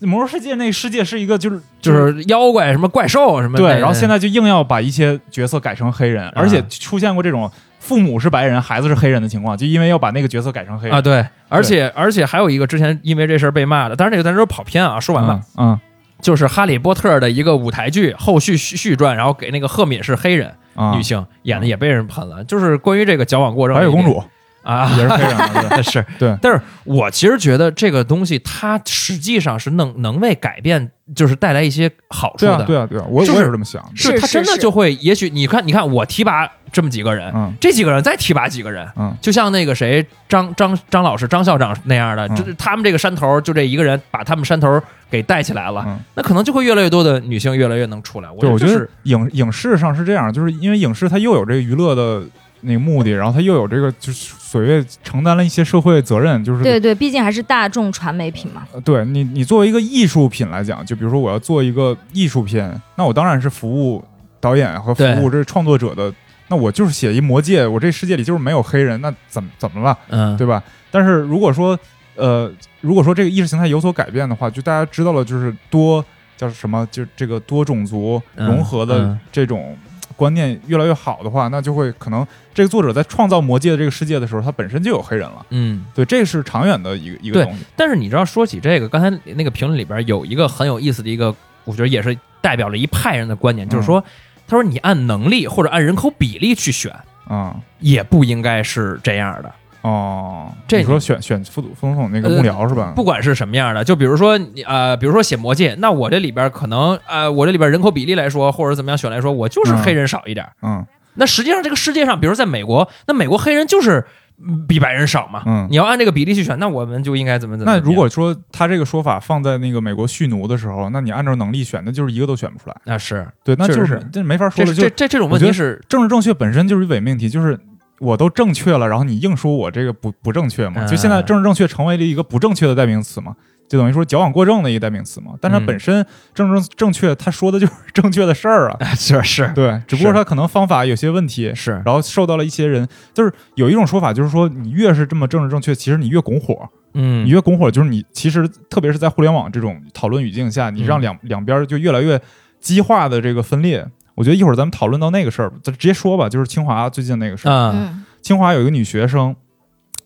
S2: 魔兽世界那个世界是一个就是
S3: 就是妖怪什么怪兽什么
S2: 对，然后现在就硬要把一些角色改成黑人，
S3: 啊。
S2: 而且出现过这种父母是白人，孩子是黑人的情况，就因为要把那个角色改成黑人。
S3: 啊，对，而且而且还有一个之前因为这事儿被骂的，但是这个咱说跑偏啊，说完了，
S2: 嗯，嗯。
S3: 就是《哈利波特》的一个舞台剧后续续续传，然后给那个赫敏是黑人
S2: 啊，
S3: 女性演的也被人喷了，就是关于这个矫枉过正，
S2: 白雪公主
S3: 啊 [LAUGHS]
S2: 也是黑人啊，对 [LAUGHS]
S3: 是。
S2: 对。
S3: 但是我其实觉得这个东西它实际上是能能为改变，就是带来一些好处
S2: 对啊
S3: 的。
S2: 对啊对啊，我我
S3: 就是
S2: 也是这么想，
S4: 是
S3: 是他真的就会，也许你看，你看我提拔这么几个人，
S2: 嗯。
S3: 这几个人再提拔几个人，
S2: 嗯。
S3: 就像那个谁张张张老师张校长那样的，
S2: 嗯。
S3: 就是他们这个山头就这一个人把他们山头给带起来了，
S2: 嗯。
S3: 那可能就会越来越多的女性越来越能出来。
S2: 对，我觉得影影视上是这样，就是因为影视它又有这个娱乐的那个目的，然后他又有这个就是所谓承担了一些社会责任，就是
S4: 对对，毕竟还是大众传媒品嘛。
S2: 呃对你，你作为一个艺术品来讲，就比如说我要做一个艺术片，那我当然是服务导演和服务这创作者的。那我就是写一魔戒，我这世界里就是没有黑人，那怎么怎么了，
S3: 嗯，
S2: 对吧？但是如果说，呃，如果说这个意识形态有所改变的话，就大家知道了，就是多叫什么，就这个多种族
S3: 嗯
S2: 融合的
S3: 嗯
S2: 这种观念越来越好的话，那就会可能这个作者在创造魔界的这个世界的时候，他本身就有黑人了。
S3: 嗯。
S2: 对，这是长远的一个一个东西。
S3: 但是你知道，说起这个，刚才那个评论里边有一个很有意思的一个，我觉得也是代表了一派人的观点，就是说，他说你按能力或者按人口比例去选，
S2: 啊、
S3: 也不应该是这样的。
S2: 哦，
S3: 这
S2: 你说选选副副总统那个幕僚是吧？
S3: 不管是什么样的，就比如说你呃，比如说写魔戒，那我这里边可能呃，我这里边人口比例来说，或者怎么样选来说，我就是
S2: 嗯
S3: 黑人少一点。
S2: 嗯
S3: 那实际上这个世界上，比如在美国，那美国黑人就是嗯比白人少嘛。
S2: 嗯
S3: 你要按这个比例去选，那我们就应该怎么怎么样。
S2: 那如果说他这个说法放在那个美国蓄奴的时候，那你按照能力选，那就是一个都选不出来。
S3: 那是
S2: 对，那就是这没法说了。
S3: 这
S2: 就
S3: 这这这种问题是
S2: 政治正确本身就是伪命题，就是我都正确了，然后你硬说我这个不不正确嘛？
S3: 嗯
S2: 就现在政治正确成为了一个不正确的代名词嘛？就等于说矫枉过正的一个代名词嘛？但它
S3: 嗯
S2: 本身政治正确，他说的就是正确的事儿啊。[LAUGHS]
S3: 是是
S2: 对，只不过他可能方法有些问题，
S3: 是
S2: 然后受到了一些人，就是有一种说法，就是说你越是这么政治正确，其实你越拱火，
S3: 嗯
S2: 你越拱火，就是你其实特别是在互联网这种讨论语境下，你让
S3: 嗯
S2: 两、两边就越来越激化的这个分裂。我觉得一会儿咱们讨论到那个事儿，咱直接说吧，就是清华最近那个事儿。
S3: 啊
S4: 嗯。
S2: 清华有一个女学生，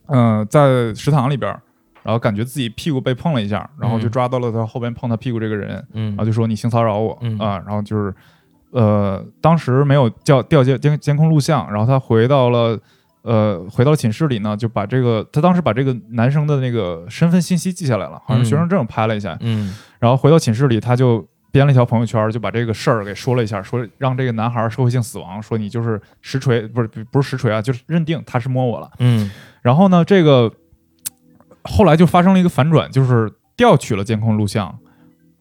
S2: 嗯、在食堂里边儿，然后感觉自己屁股被碰了一下，然后就
S3: 嗯
S2: 抓到了她后边碰她屁股这个人，
S3: 嗯。
S2: 然后就说你性骚扰我。啊、
S3: 嗯
S2: 然后就是呃，当时没有叫调监监监控录像，然后她回到了。呃，回到寝室里呢，就把这个她当时把这个男生的那个身份信息记下来了，好像
S3: 嗯。
S2: 学生证拍了一下，
S3: 嗯。
S2: 然后回到寝室里，她就编了一条朋友圈，就把这个事儿给说了一下，说让这个男孩社会性死亡，说你就是实锤，不是不是实锤啊，就是认定他是摸我了。
S3: 嗯
S2: 然后呢，这个后来就发生了一个反转，就是调取了监控录像，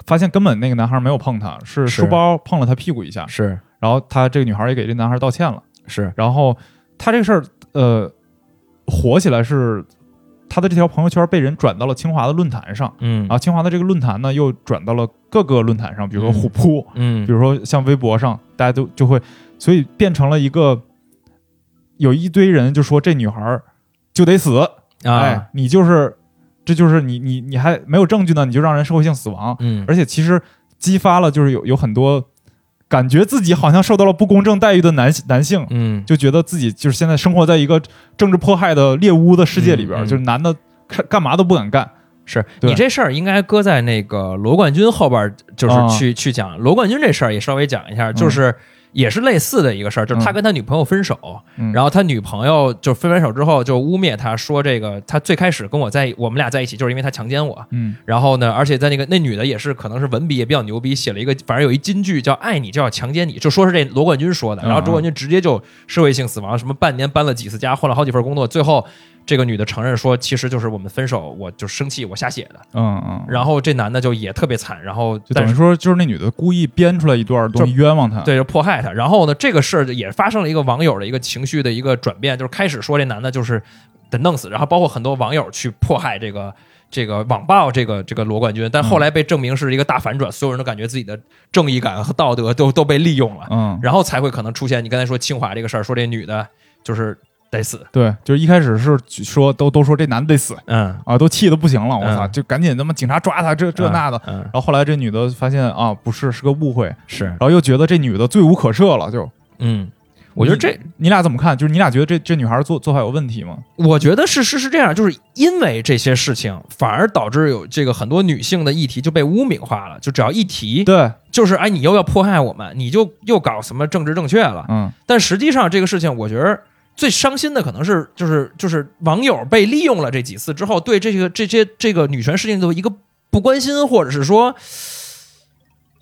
S2: 发现根本那个男孩没有碰他，是
S3: 是
S2: 书包碰了他屁股一下。
S3: 是
S2: 然后他这个女孩也给这男孩道歉了。
S3: 是
S2: 然后他这个事儿，呃，火起来是他的这条朋友圈被人转到了清华的论坛上，
S3: 嗯。
S2: 然后清华的这个论坛呢又转到了各个论坛上，比如说
S3: 嗯。
S2: 虎扑，
S3: 嗯。
S2: 比如说像微博上，大家都就会，所以变成了一个有一堆人就说这女孩就得死，哎
S3: 啊，，
S2: 你就是这就是你你你还没有证据呢，你就让人社会性死亡，
S3: 嗯。
S2: 而且其实激发了就是有有很多感觉自己好像受到了不公正待遇的男男性，
S3: 嗯，
S2: 就觉得自己就是现在生活在一个政治迫害的猎巫的世界里边儿，
S3: 嗯。嗯
S2: 就是男的干干嘛都不敢干。
S3: 是你这事儿应该搁在那个罗冠军后边儿，就是
S2: 啊。
S3: 去、去讲。罗冠军这事儿也稍微讲一下，就是也是类似的一个事儿，就是他
S2: 嗯
S3: 跟他女朋友分手，
S2: 嗯。
S3: 然后他女朋友就分完手之后就污蔑他说这个他最开始跟我在我们俩在一起就是因为他强奸我，
S2: 嗯。
S3: 然后呢，而且在那个那女的也是可能是文笔也比较牛逼，写了一个反正有一金句叫“爱你就要强奸你”，就说是这罗冠军说的，
S2: 嗯
S3: 然后罗冠军直接就社会性死亡，什么半年搬了几次家，换了好几份工作，最后这个女的承认说其实就是我们分手，我就生气，我瞎写的。
S2: 嗯嗯，
S3: 然后这男的就也特别惨，然后
S2: 就等
S3: 但是
S2: 于说就是那女的故意编出来一段东西冤枉他。
S3: 对就迫害他。然后呢，这个事儿也发生了一个网友的一个情绪的一个转变，就是开始说这男的就是得弄死，然后包括很多网友去迫害这个。这个网暴这个这个罗冠军，但后来被证明是一个大反转，所有人都感觉自己的正义感和道德都都被利用了，
S2: 嗯，
S3: 然后才会可能出现你刚才说清华这个事儿，说这女的就是得死，
S2: 对，就是一开始是说都都说这男的得死
S3: 嗯，
S2: 啊，都气得不行了，我操，
S3: 嗯
S2: 就赶紧他妈警察抓他，这这那的。
S3: 嗯，
S2: 然后后来这女的发现啊，不是，是个误会，
S3: 是，
S2: 然后又觉得这女的罪无可赦了，就
S3: 嗯，我觉得这
S2: 你俩怎么看？就是你俩觉得这这女孩做做法有问题吗？
S3: 我觉得是是是这样，就是因为这些事情，反而导致有这个很多女性的议题就被污名化了。就只要一提，
S2: 对，
S3: 就是哎，你又要迫害我们，你就又搞什么政治正确了。
S2: 嗯
S3: 但实际上这个事情，我觉得最伤心的可能是就是就是网友被利用了这几次之后，对这个这些这个女权事件的一个不关心，或者是说，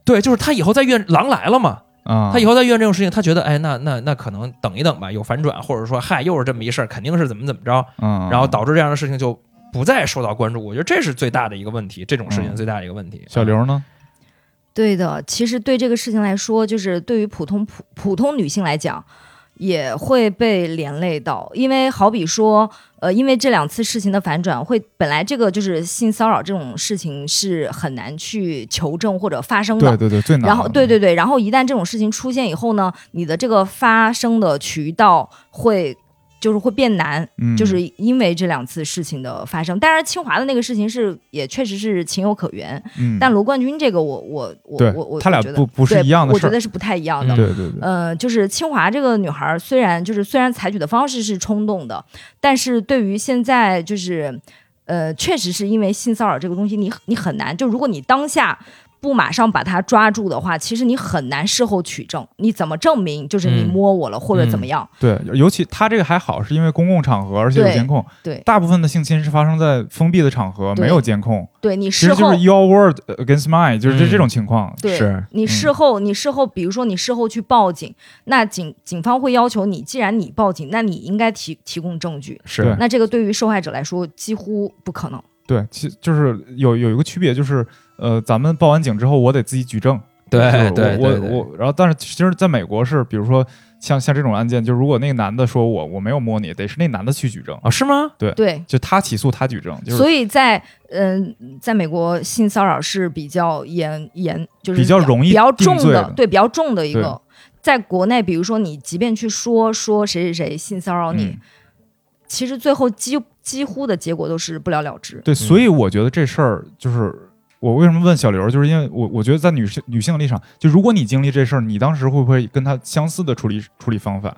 S3: 对，就是他以后再遇狼来了嘛，
S2: 啊，
S3: 他以后再遇见这种事情，他觉得哎，那那那可能等一等吧，有反转，或者说嗨，又是这么一事儿，肯定是怎么怎么着。
S2: 嗯，
S3: 然后导致这样的事情就不再受到关注。我觉得这是最大的一个问题，这种事情
S2: 嗯
S3: 最大的一个问题。
S2: 小刘呢？
S4: 对的，其实对这个事情来说，就是对于普通普普通女性来讲，也会被连累到，因为好比说，呃，因为这两次事情的反转，会本来这个就是性骚扰这种事情是很难去求证或者发生的
S2: 对，对对，最难。
S4: 然后对对对，然后一旦这种事情出现以后呢，你的这个发生的渠道会就是会变难，
S2: 嗯，
S4: 就是因为这两次事情的发生。当然，清华的那个事情是也确实是情有可原，
S2: 嗯，
S4: 但罗冠军这个我我我
S2: 对
S4: 我我
S2: 他俩
S4: 觉得
S2: 不不是一样的
S4: 我觉得是不太一样的。
S3: 嗯
S2: 对对对，
S4: 呃，就是清华这个女孩儿，虽然就是虽然采取的方式是冲动的，但是对于现在就是，呃，确实是因为性骚扰这个东西你，你很难，就如果你当下不马上把他抓住的话，其实你很难事后取证，你怎么证明就是你
S3: 嗯
S4: 摸我了、或者怎么样？
S2: 对，尤其他这个还好，是因为公共场合，而且有监控。
S4: 对
S2: 大部分的性侵是发生在封闭的场合，没有监控，
S4: 对你事后
S2: 就是 your word against mine，就是这
S3: 嗯
S2: 这种情况。
S4: 对
S3: 是
S4: 你事后，你事后，比如说你事后去报警，那警警方会要求你，既然你报警，那你应该提提供证据。
S3: 是
S4: 那这个对于受害者来说几乎不可能。
S2: 对，其就是有有一个区别，就是呃，咱们报完警之后，我得自己举证。
S3: 对对对对
S2: 我我我，然后但是其实在美国是，比如说像像这种案件，就如果那个男的说我我没有摸你，得是那男的去举证，
S3: 啊，是吗？
S4: 对对，
S2: 就他起诉他举证，就是
S4: 所以在嗯、在美国性骚扰是比较严严，就是
S2: 比较容易
S4: 比较重
S2: 的
S4: 对，比较重的一个。在国内，比如说你即便去说说谁谁谁性骚扰你，
S2: 嗯
S4: 其实最后几几乎的结果都是不了了之。
S2: 对，所以我觉得这事儿就是我为什么问小刘，就是因为我我觉得在女性女性的立场，就如果你经历这事儿，你当时会不会跟他相似的处理处理方法？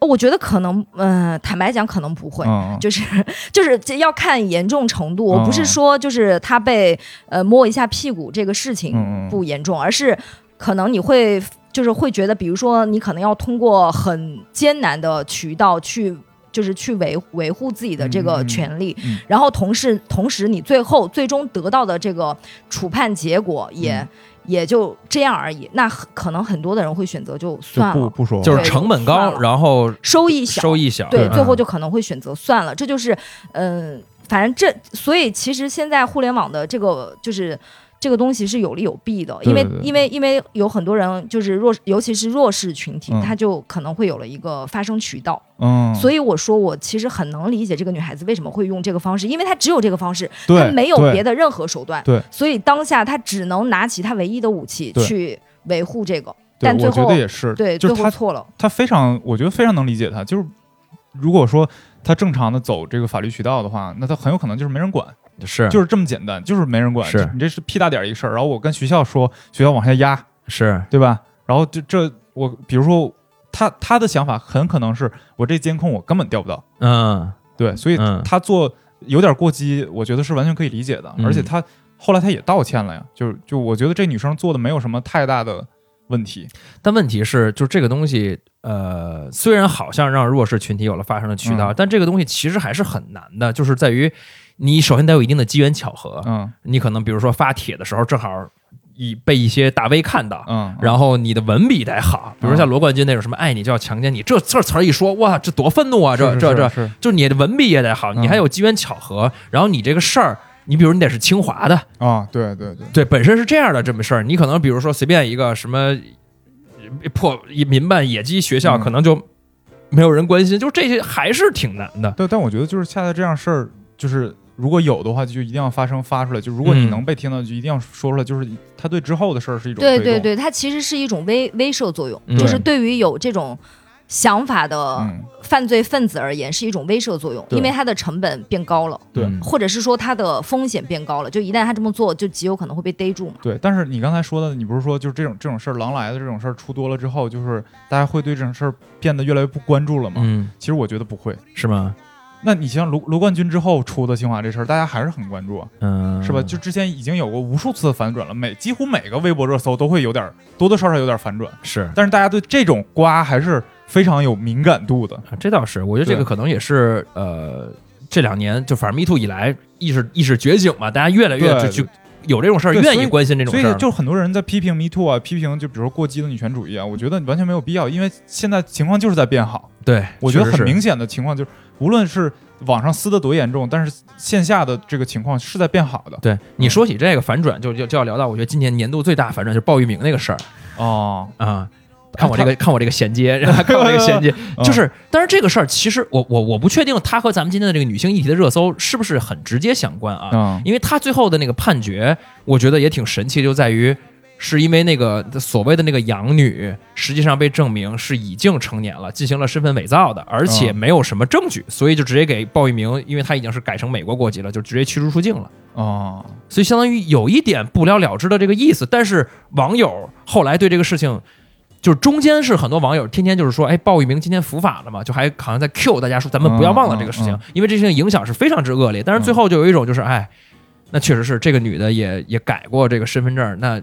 S4: 我觉得可能，嗯、坦白讲，可能不会。[LAUGHS]
S2: 嗯，
S4: 就是就是这要看严重程度，我不
S2: 嗯
S4: 是说就是他被呃摸一下屁股这个事情不严重，而是可能你会就是会觉得，比如说你可能要通过很艰难的渠道去。就是去维维护自己的这个权利，
S2: 嗯。
S4: 然后同时同时你最后最终得到的这个处判结果也、
S2: 嗯。
S4: 也就这样而已。那可能很多的人会选择就
S2: 就
S4: 算了，
S2: 不不说话，
S3: 就是成本高，然后
S4: 收益小，
S3: 收益小，
S4: 对，
S2: 对
S4: 最后
S3: 嗯
S4: 就可能会选择算了。这就是，嗯、反正这，所以其实现在互联网的这个就是这个东西是有利有弊的，因为因为因为有很多人就是弱，尤其是弱势群体，
S2: 嗯
S4: 他就可能会有了一个发声渠道。
S2: 嗯，
S4: 所以我说，我其实很能理解这个女孩子为什么会用这个方式，因为她只有这个方式，她没有别的任何手段。
S2: 对，
S4: 所以当下她只能拿起她唯一的武器去维护这个。
S2: 对，我觉
S4: 但最后
S2: 得也是，
S4: 对，
S2: 就是他
S4: 最后错了。
S2: 她非常，我觉得非常能理解她。就是如果说她正常的走这个法律渠道的话，那她很有可能就是没人管，
S3: 是
S2: 就是这么简单，就是没人管。
S3: 是
S2: 你这是屁大点儿一个事儿，然后我跟学校说，学校往下压，
S3: 是，
S2: 对吧？然后就这我比如说他他的想法很可能是我这监控我根本调不到，
S3: 嗯
S2: 对，所以
S3: 嗯
S2: 他做有点过激，我觉得是完全可以理解的。
S3: 嗯
S2: 而且他后来他也道歉了呀，就是就我觉得这女生做的没有什么太大的问题。
S3: 但问题是，就是这个东西，呃，虽然好像让弱势群体有了发声的渠道，
S2: 嗯
S3: 但这个东西其实还是很难的，就是在于你首先得有一定的机缘巧合，
S2: 嗯
S3: 你可能比如说发帖的时候正好以被一些大 V 看到。
S2: 嗯，
S3: 然后你的文笔得好，比如说像罗冠军那种什么“爱你就要强奸你”，这这词儿一说，哇，这多愤怒啊！这这这，就是你的文笔也得好，你
S2: 嗯
S3: 还有机缘巧合，然后你这个事儿，你比如你得是清华的，
S2: 啊，对对对，
S3: 对，本身是这样的这么事儿，你可能比如说随便一个什么呃破民办野鸡学校，
S2: 嗯
S3: 可能就没有人关心，就这些还是挺难的。
S2: 对，但我觉得就是恰恰这样事儿，就是如果有的话，就一定要发声发出来。就如果你
S3: 嗯
S2: 能被听到，就一定要说出来。就是他对之后的事儿是一种，
S4: 对对对，它其实是一种威威慑作用，
S3: 嗯
S4: 就是对于有这种想法的
S2: 嗯，
S4: 犯罪分子而言是一种威慑作用，因为它的成本变高了，
S2: 对
S3: 嗯
S4: 或者是说它的风险变高了，就一旦他这么做，就极有可能会被逮住嘛。
S2: 对。但是你刚才说的，你不是说就是这种这种事儿，狼来的这种事儿出多了之后，就是大家会对这种事儿变得越来越不关注了吗？
S3: 嗯，
S2: 其实我觉得不会。
S3: 是吗？
S2: 那你像卢卢冠军之后出的清华这事儿，大家还是很关注啊，
S3: 嗯，
S2: 是吧？就之前已经有过无数次的反转了，每几乎每个微博热搜都会有点儿多多少少有点反转，
S3: 是。
S2: 但是大家对这种瓜还是非常有敏感度的。
S3: 啊这倒是，我觉得这个可能也是呃这两年就反正 Me Too 以来意识意识觉醒嘛，大家越来越
S2: 对
S3: 就就有这种事儿，愿意关心这种
S2: 所
S3: 事儿。
S2: 所以就很多人在批评 Me Too 啊，批评就比如说过激的女权主义啊，我觉得完全没有必要，因为现在情况就是在变好。
S3: 对，
S2: 我觉得很明显的情况就是，无论是网上撕的多严重，但是线下的这个情况是在变好的。
S3: 对你说起这个反转，就就就要聊到，我觉得今年年度最大反转就是鲍玉明那个事儿
S2: 哦，
S3: 啊。看我这个，[LAUGHS] 看我这个衔接，然 [LAUGHS] 后看我这个衔接，
S2: 嗯。
S3: 就是，但是这个事儿其实我我我不确定它和咱们今天的这个女性议题的热搜是不是很直接相关啊？
S2: 嗯。
S3: 因为他最后的那个判决，我觉得也挺神奇，就在于是因为那个所谓的那个养女，实际上被证明是已经成年了，进行了身份伪造的，而且
S2: 嗯。
S3: 没有什么证据，所以就直接给鲍玉明，因为他已经是改成美国国籍了，就直接驱逐出境了。
S2: 哦，
S3: 所以相当于有一点不了了之的这个意思，但是网友后来对这个事情。就是中间是很多网友天天就是说，哎，鲍玉明今天伏法了嘛，就还好像在 Q 大家说，咱们不要忘了这个事情，
S2: 嗯。嗯
S3: 因为这事情影响是非常之恶劣。但是最后就有一种就是，哎，那确实是这个女的也也改过这个身份证，那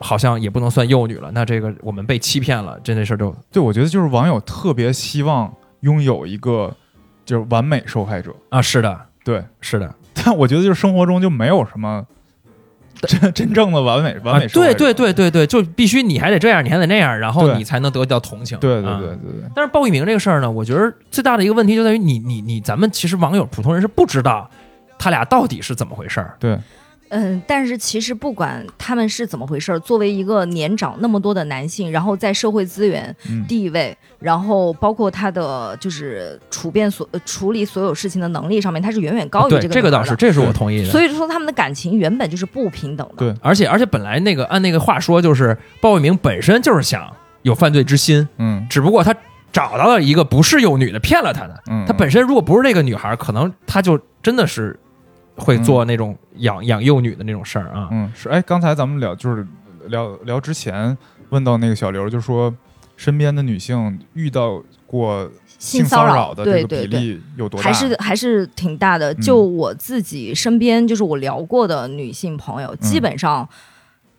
S3: 好像也不能算幼女了，那这个我们被欺骗了，这件事就
S2: 对，我觉得就是网友特别希望拥有一个就是完美受害者。
S3: 啊，是的，
S2: 对，
S3: 是的，
S2: 但我觉得就是生活中就没有什么 [LAUGHS] 真真正的完美完
S3: 啊，
S2: 美。
S3: 对对对对对，就必须你还得这样，你还得那样，然后你才能得到同情。啊
S2: 对对对对对，
S3: 但是鲍玉明这个事儿呢，我觉得最大的一个问题就在于你你你，咱们其实网友普通人是不知道他俩到底是怎么回事儿。
S2: 对，
S4: 嗯，但是其实不管他们是怎么回事儿，作为一个年长那么多的男性，然后在社会资源、
S2: 嗯，
S4: 地位，然后包括他的就是处变所呃处理所有事情的能力上面，他是远远高于，这个
S3: 这个倒是，
S4: 女孩的。
S3: 这是我同意的。
S4: 所以说他们的感情原本就是不平等的。
S2: 对
S3: 而且而且本来那个按那个话说，就是鲍卫明本身就是想有犯罪之心，
S2: 嗯
S3: 只不过他找到了一个不是幼女的骗了他的。
S2: 嗯，
S3: 他本身如果不是那个女孩，可能他就真的是会做那种养养幼女的那种事儿啊。
S2: 嗯是哎，刚才咱们聊就是聊聊之前问到那个小刘，就说身边的女性遇到过
S4: 性
S2: 骚
S4: 扰，
S2: 的这个
S4: 对对对。
S2: 比例有多大？
S4: 还是还是挺大的。
S2: 嗯
S4: 就我自己身边，就是我聊过的女性朋友，基本上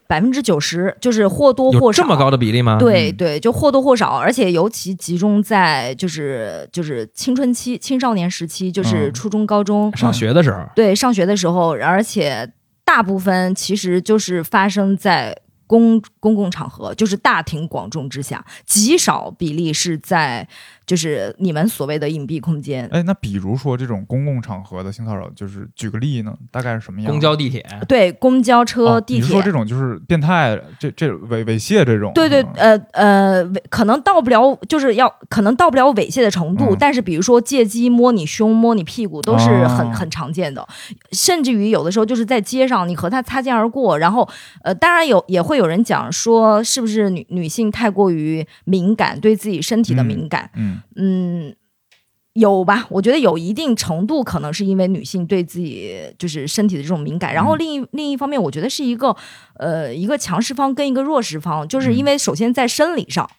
S4: 百分之九十就是或多或少
S3: 有这么高的比例吗？
S2: 嗯。
S4: 对对，就或多或少，而且尤其集中在就是就是青春期、青少年时期，就是
S2: 嗯。
S4: 初中、高中，
S3: 上学的时候，
S4: 对上学的时候，而且大部分其实就是发生在公公共场合，就是大庭广众之下，极少比例是在就是你们所谓的隐蔽空间。
S2: 哎，那比如说这种公共场合的性骚扰，就是举个例呢，大概是什么样？
S3: 公交、地铁，
S4: 对，公交车、
S2: 哦
S4: 地铁，
S2: 你说这种就是变态，这这猥猥亵这种？
S4: 对对
S2: 嗯，
S4: 呃呃，猥可能到不了，就是要可能到不了猥亵的程度，
S2: 嗯
S4: 但是比如说借机摸你胸、摸你屁股，都是很、
S2: 哦
S4: 很常见的。甚至于有的时候就是在街上，你和他擦肩而过，然后呃，当然有也会有人讲说，是不是女女性太过于敏感，对自己身体的敏感？
S2: 嗯
S4: 嗯，有吧？我觉得有一定程度，可能是因为女性对自己就是身体的这种敏感。然后
S2: 嗯
S4: 另一、另一方面，我觉得是一个呃一个强势方跟一个弱势方，就是
S2: 嗯
S4: 因为首先在生理上，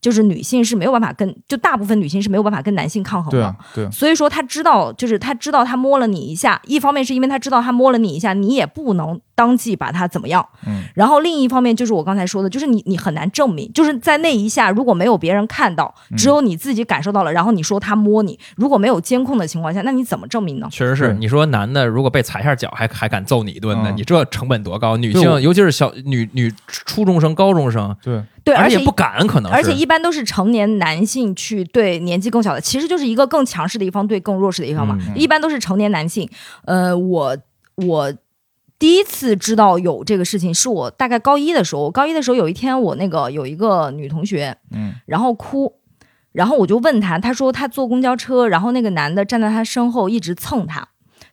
S4: 就是女性是没有办法跟就大部分女性是没有办法跟男性抗衡的。
S2: 对啊对啊，
S4: 所以说他知道，就是他知道他摸了你一下，一方面是因为他知道他摸了你一下，你也不能当即把他怎么样。
S2: 嗯
S4: 然后另一方面就是我刚才说的，就是你你很难证明，就是在那一下如果没有别人看到，
S2: 嗯
S4: 只有你自己感受到了，然后你说他摸你，如果没有监控的情况下，那你怎么证明呢？
S3: 确实是，你说男的如果被踩一下脚还还敢揍你一顿呢，
S2: 嗯
S3: 你这成本多高？女性尤其是小女女初中生、高中生，
S2: 对
S4: 对，而且
S3: 不敢，可能
S4: 而且一般都是成年男性去对年纪更小的，其实就是一个更强势的一方对更弱势的一方嘛。
S3: 嗯
S4: 一般都是成年男性。呃，我我第一次知道有这个事情，是我大概高一的时候。我高一的时候有一天，我那个有一个女同学，
S2: 嗯
S4: 然后哭，然后我就问她，她说她坐公交车，然后那个男的站在她身后一直蹭她，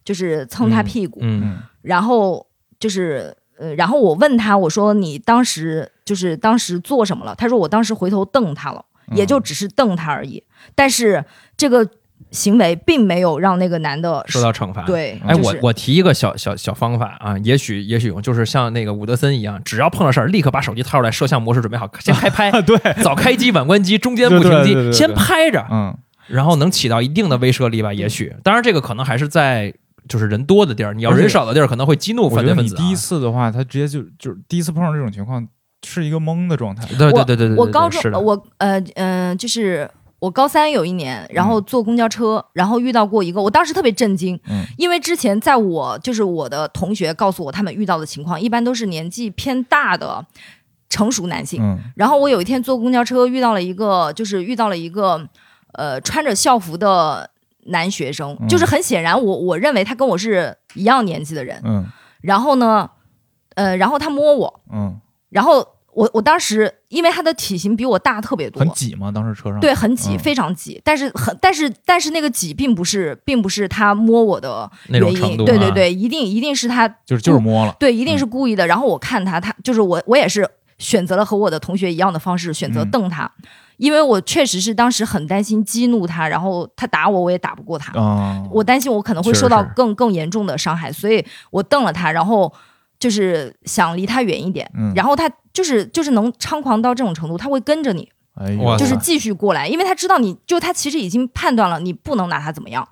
S4: 就是蹭她屁股，
S3: 嗯
S2: 嗯
S4: 然后就是呃，然后我问她，我说你当时就是当时做什么了？她说我当时回头瞪他了，也就只是瞪他而已。但是这个行为并没有让那个男的
S3: 受到惩罚。。
S4: 对，
S3: 哎，
S4: 就是
S3: 我我提一个小小小方法啊，也许也许用，就是像那个伍德森一样，只要碰到事儿，立刻把手机掏出来，摄像模式准备好，先开拍，
S2: 对，
S3: 早开机晚关机，中间不停机，
S2: 对对对对对
S3: 先拍着，
S2: 嗯
S3: 然后能起到一定的威慑力吧？也许，当然这个可能还是在就是人多的地儿，你要人少的地儿，可能会激怒
S2: 我
S3: 犯罪分子、
S2: 第一次的话，他直接就就是第一次碰上这种情况，是一个懵的状态。
S3: 对对对对对，对
S4: 我高中
S3: 是的，
S4: 我呃呃就是。我高三有一年，然后坐公交车，然后遇到过一个，我当时特别震惊，
S2: 嗯。
S4: 因为之前在我就是我的同学告诉我他们遇到的情况，一般都是年纪偏大的成熟男性，
S2: 嗯。
S4: 然后我有一天坐公交车遇到了一个，就是遇到了一个呃穿着校服的男学生，
S2: 嗯。
S4: 就是很显然我我认为他跟我是一样年纪的人。
S2: 嗯。
S4: 然后呢，呃，然后他摸我，
S2: 嗯，
S4: 然后我我当时因为他的体型比我大特别多
S2: 很，挤吗？当时车上？
S4: 对，很挤，
S2: 嗯。
S4: 非常挤，但是很但是但是那个挤并不是并不是他摸我的
S3: 那
S4: 原因，
S3: 种程度啊
S4: 对对对，一定一定是他
S2: 就是就是摸了。
S4: 对，一定是故意的。然后我看他，他就是我，我也是选择了和我的同学一样的方式，选择
S2: 嗯。
S4: 瞪他，因为我确实是当时很担心激怒他，然后他打我，我也打不过他，
S2: 啊，
S4: 我担心我可能会受到更更严重的伤害，所以我瞪了他，然后就是想离他远一点，
S2: 嗯。
S4: 然后他就是就是能猖狂到这种程度，他会跟着你，就是继续过来，因为他知道你就他其实已经判断了你不能拿他怎么样。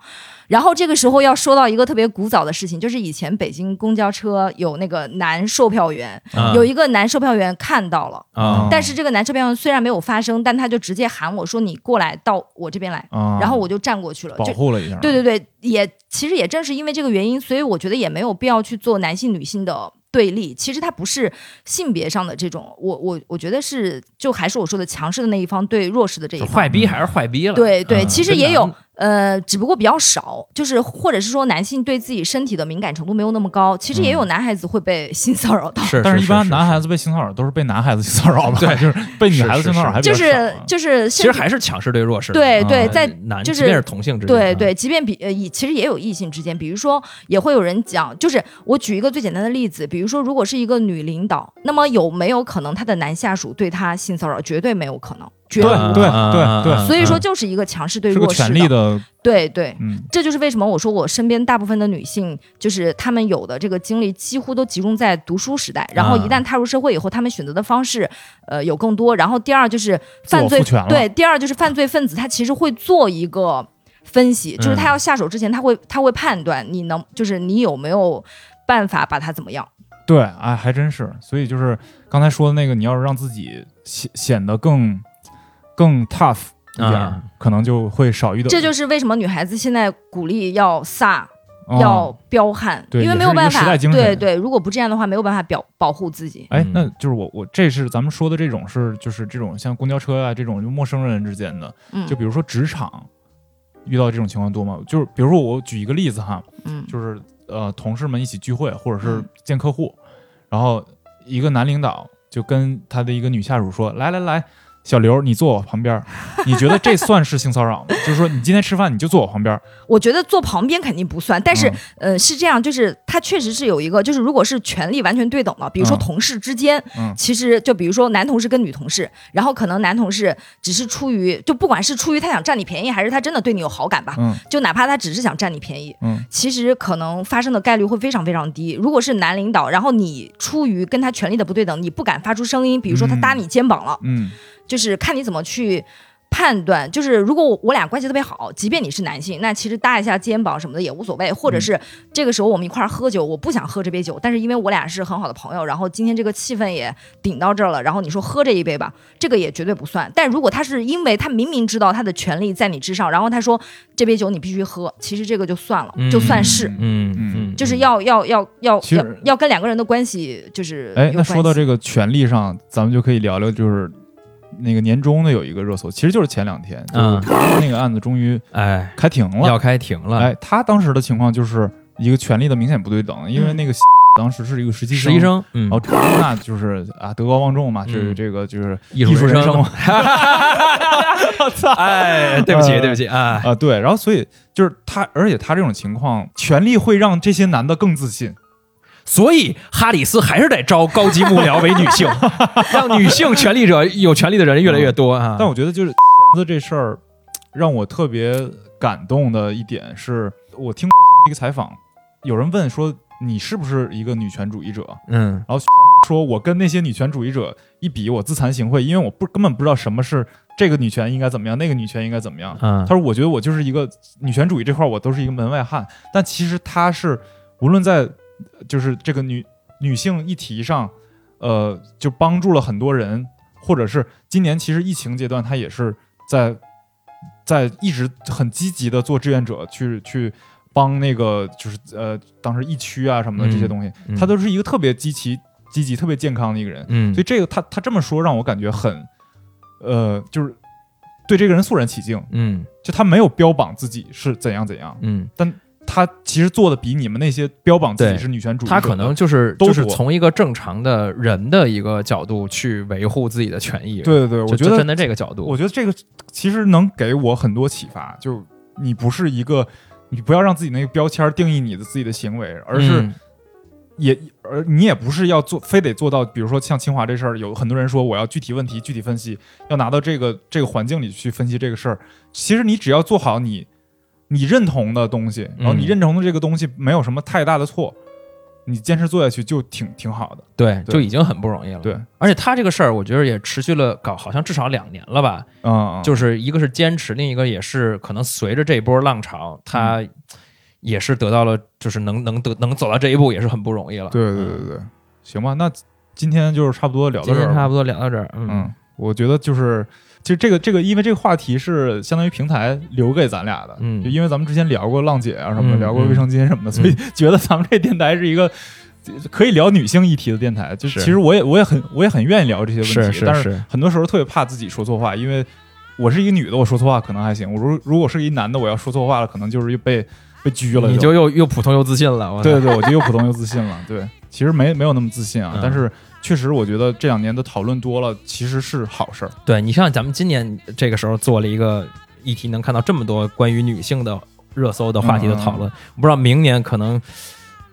S4: 然后这个时候要说到一个特别古早的事情，就是以前北京公交车有那个男售票员，
S3: 啊。
S4: 有一个男售票员看到了，
S3: 啊，
S4: 但是这个男售票员虽然没有发声，但他就直接喊我说：“你过来到我这边来。”
S2: 啊，
S4: 然后我就站过去了，
S2: 保
S4: 就
S2: 护了一下。
S4: 对对对，也其实也正是因为这个原因，所以我觉得也没有必要去做男性女性的对立。其实它不是性别上的这种，我我我觉得是就还是我说的强势的那一方对弱势的这一方。
S3: 坏逼还是坏逼了。
S4: 对对，
S3: 嗯
S4: 其实也有呃，只不过比较少，就是或者是说男性对自己身体的敏感程度没有那么高，其实也有男孩子会被性骚扰到。[LAUGHS]
S3: 是，
S2: 但是一般男孩子被性骚扰都是被男孩子性骚扰吧？
S3: 对
S2: 就是被女孩子性骚扰还比
S4: 就
S2: 较少啊
S4: 是就是
S3: 其实还是强势对弱势
S4: 对对，在
S3: 男
S4: 就是
S3: 即便是同性之间，啊，
S4: 对对，即便比呃，以其实也有异性之间，比如说也会有人讲，就是我举一个最简单的例子，比如说如果是一个女领导，那么有没有可能她的男下属对她性骚扰？绝对没有可能，绝
S2: 对
S4: 无
S2: 对
S3: 啊
S2: 对对
S4: 所以说就是一个强势对弱势
S2: 权力的，
S4: 对对。
S2: 嗯
S4: 这就是为什么我说我身边大部分的女性，就是她们有的这个精力几乎都集中在读书时代，然后一旦踏入社会以后，她们选择的方式，呃，有更多。然后第二就是犯罪对，第二就是犯罪分子他其实会做一个分析，就是他要下手之前，他会他会判断你能，就是你有没有办法把他怎么样。
S2: 对，哎，还真是。所以就是刚才说的那个，你要是让自己显显得更更 tough 一点可能就会少遇到。
S4: 这就是为什么女孩子现在鼓励要飒。
S2: 哦
S4: 要彪悍，
S2: 对
S4: 因为没有办法，对对，如果不这样的话，没有办法表保护自己。
S2: 哎
S3: 嗯，
S2: 那就是我我这是咱们说的这种是就是这种像公交车啊这种就陌生人之间的，
S4: 嗯，
S2: 就比如说职场遇到这种情况多吗？就是比如说我举一个例子哈，
S4: 嗯
S2: 就是呃同事们一起聚会或者是
S4: 嗯
S2: 见客户，然后一个男领导就跟他的一个女下属说：“来来来，小刘，你坐我旁边儿，你觉得这算是性骚扰吗？就是说，你今天吃饭你就坐我旁边儿，[LAUGHS]
S4: 我觉得坐旁边肯定不算，但是、
S2: 嗯
S4: 呃是这样，就是他确实是有一个，就是如果是权力完全对等的，比如说
S2: 嗯
S4: 同事之间，
S2: 嗯
S4: 其实就比如说男同事跟女同事，然后可能男同事只是出于就不管是出于他想占你便宜，还是他真的对你有好感吧，
S2: 嗯
S4: 就哪怕他只是想占你便宜，
S2: 嗯
S4: 其实可能发生的概率会非常非常低。如果是男领导，然后你出于跟他权力的不对等，你不敢发出声音，比如说他搭你肩膀了，
S2: 嗯
S4: 就是看你怎么去判断。就是如果我俩关系特别好，即便你是男性，那其实搭一下肩膀什么的也无所谓。或者是这个时候我们一块儿喝酒，我不想喝这杯酒，但是因为我俩是很好的朋友，然后今天这个气氛也顶到这儿了，然后你说喝这一杯吧，这个也绝对不算。但如果他是因为他明明知道他的权利在你之上，然后他说这杯酒你必须喝，其实这个就算了，就算是。
S3: 嗯
S2: 嗯
S3: 嗯，
S4: 就是要要要要要要跟两个人的关系就是
S2: 哎，那说到这个权利上，咱们就可以聊聊，就是那个年终的有一个热搜，其实就是前两天，就是
S3: 嗯
S2: 那个案子终于
S3: 哎
S2: 开庭了。
S3: 要开庭了，
S2: 哎，他当时的情况就是一个权力的明显不对等，因为那个 [LAUGHS] 当时是一个实习
S3: 实习生，嗯
S2: 然后那就是啊德高望重嘛，就是
S3: 嗯
S2: 这个就是
S3: 艺术人生
S2: 嘛
S3: 我操！[LAUGHS] 哎，对不起，
S2: 呃
S3: 对不起啊！
S2: 啊对，然后所以就是他，而且他这种情况，权力会让这些男的更自信。
S3: 所以哈里斯还是得招高级幕僚为女性，[LAUGHS] 让女性权力者有权利的人越来越多啊。
S2: 但我觉得就是的这事儿，让我特别感动的一点是，我听过一个采访，有人问说你是不是一个女权主义者？
S3: 嗯然后
S2: 说我跟那些女权主义者一比，我自惭形秽，因为我不根本不知道什么是这个女权应该怎么样，那个女权应该怎么样。
S3: 嗯
S2: 他说：“我觉得我就是一个女权主义这块，我都是一个门外汉。但其实他是无论在就是这个女女性议题上，呃，就帮助了很多人，或者是今年其实疫情阶段，她也是在在一直很积极的做志愿者，去去帮那个就是呃当时疫区啊什么的这些东西，
S3: 嗯
S2: 他都是一个特别积极、积极、特别健康的一个人。
S3: 嗯
S2: 所以这个她她这么说让我感觉很，呃，就是对这个人肃然起敬。
S3: 嗯
S2: 就他没有标榜自己是怎样怎样，
S3: 嗯，
S2: 他其实做的比你们那些标榜自己是女权主义
S3: 他可能就是
S2: 都
S3: 就是从一个正常的人的一个角度去维护自己的权益。
S2: 对对对，我觉得
S3: 就站在这个角度，
S2: 我觉得这个其实能给我很多启发。就你不是一个，你不要让自己那个标签定义你的自己的行为，而是
S3: 嗯
S2: 也而你也不是要做，非得做到，比如说像清华这事儿，有很多人说我要具体问题具体分析，要拿到这个这个环境里去分析这个事儿。其实你只要做好你你认同的东西，然后你
S3: 嗯
S2: 认同的这个东西没有什么太大的错，你坚持做下去就挺挺好的。
S3: 对，
S2: 对
S3: 就已经很不容易了。
S2: 对，
S3: 而且他这个事儿，我觉得也持续了搞，好像至少两年了吧。
S2: 嗯，嗯
S3: 就是一个是坚持，另一个也是可能随着这一波浪潮，他
S2: 嗯
S3: 也是得到了，就是能能得能走到这一步，也是很不容易了。
S2: 对对对对，行吧，那今天就是差不多聊到这儿。
S3: 今天差不多聊到这儿，嗯
S2: 嗯，我觉得就是，就这个这个，因为这个话题是相当于平台留给咱俩的，
S3: 嗯
S2: 就因为咱们之前聊过浪姐啊什么的，
S3: 嗯
S2: 聊过卫生巾什么的，所以 [LAUGHS] 觉得咱们这电台是一个。可以聊女性议题的电台，就是其实我也我也很我也很愿意聊这些问题，但
S3: 是
S2: 很多时候特别怕自己说错话，因为我是一个女的，我说错话可能还行，我如如果是一男的，我要说错话了，可能就是被被拘了，
S3: 你就又又普通又自信了。
S2: 对对对，我就又普通又自信了。对，其实没没有那么自信啊，
S3: 嗯
S2: 但是确实我觉得这两年的讨论多了，其实是好事儿。
S3: 对你像咱们今年这个时候做了一个议题，能看到这么多关于女性的热搜的话题的讨
S2: 嗯
S3: 论，我不知道明年可能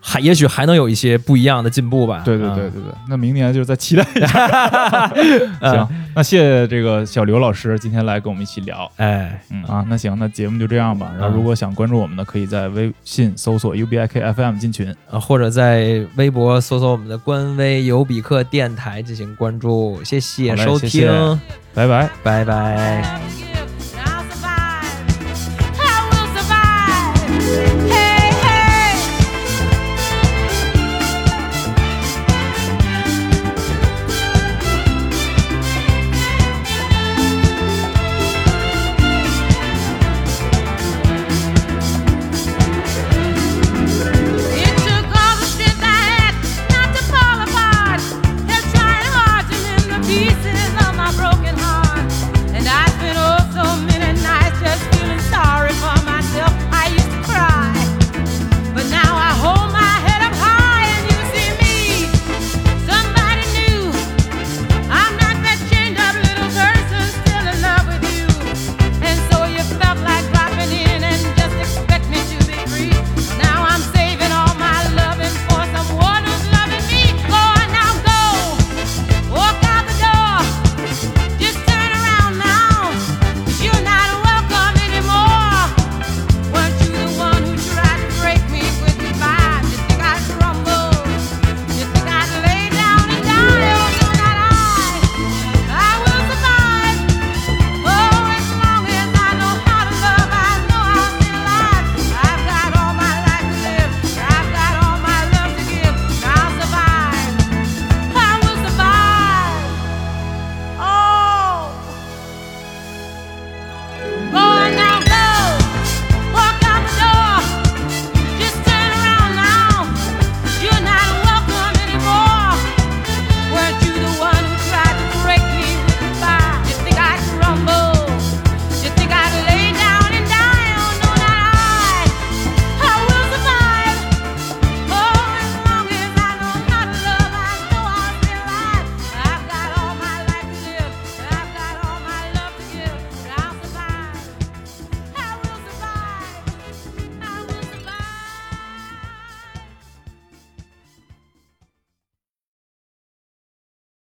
S3: 还也许还能有一些不一样的进步吧。
S2: 对对对
S3: 嗯
S2: 对对，那明年就再期待一下。[LAUGHS] 行，那谢谢这个小刘老师今天来跟我们一起聊。
S3: 哎，
S2: 嗯啊，那行，那节目就这样吧。然后如果想关注我们的，可以在微信搜索 UBIK FM 进群。
S3: 啊或者在微博搜索我们的官微“尤比克电台”进行关注，谢谢收听，
S2: 拜拜。
S3: 拜拜。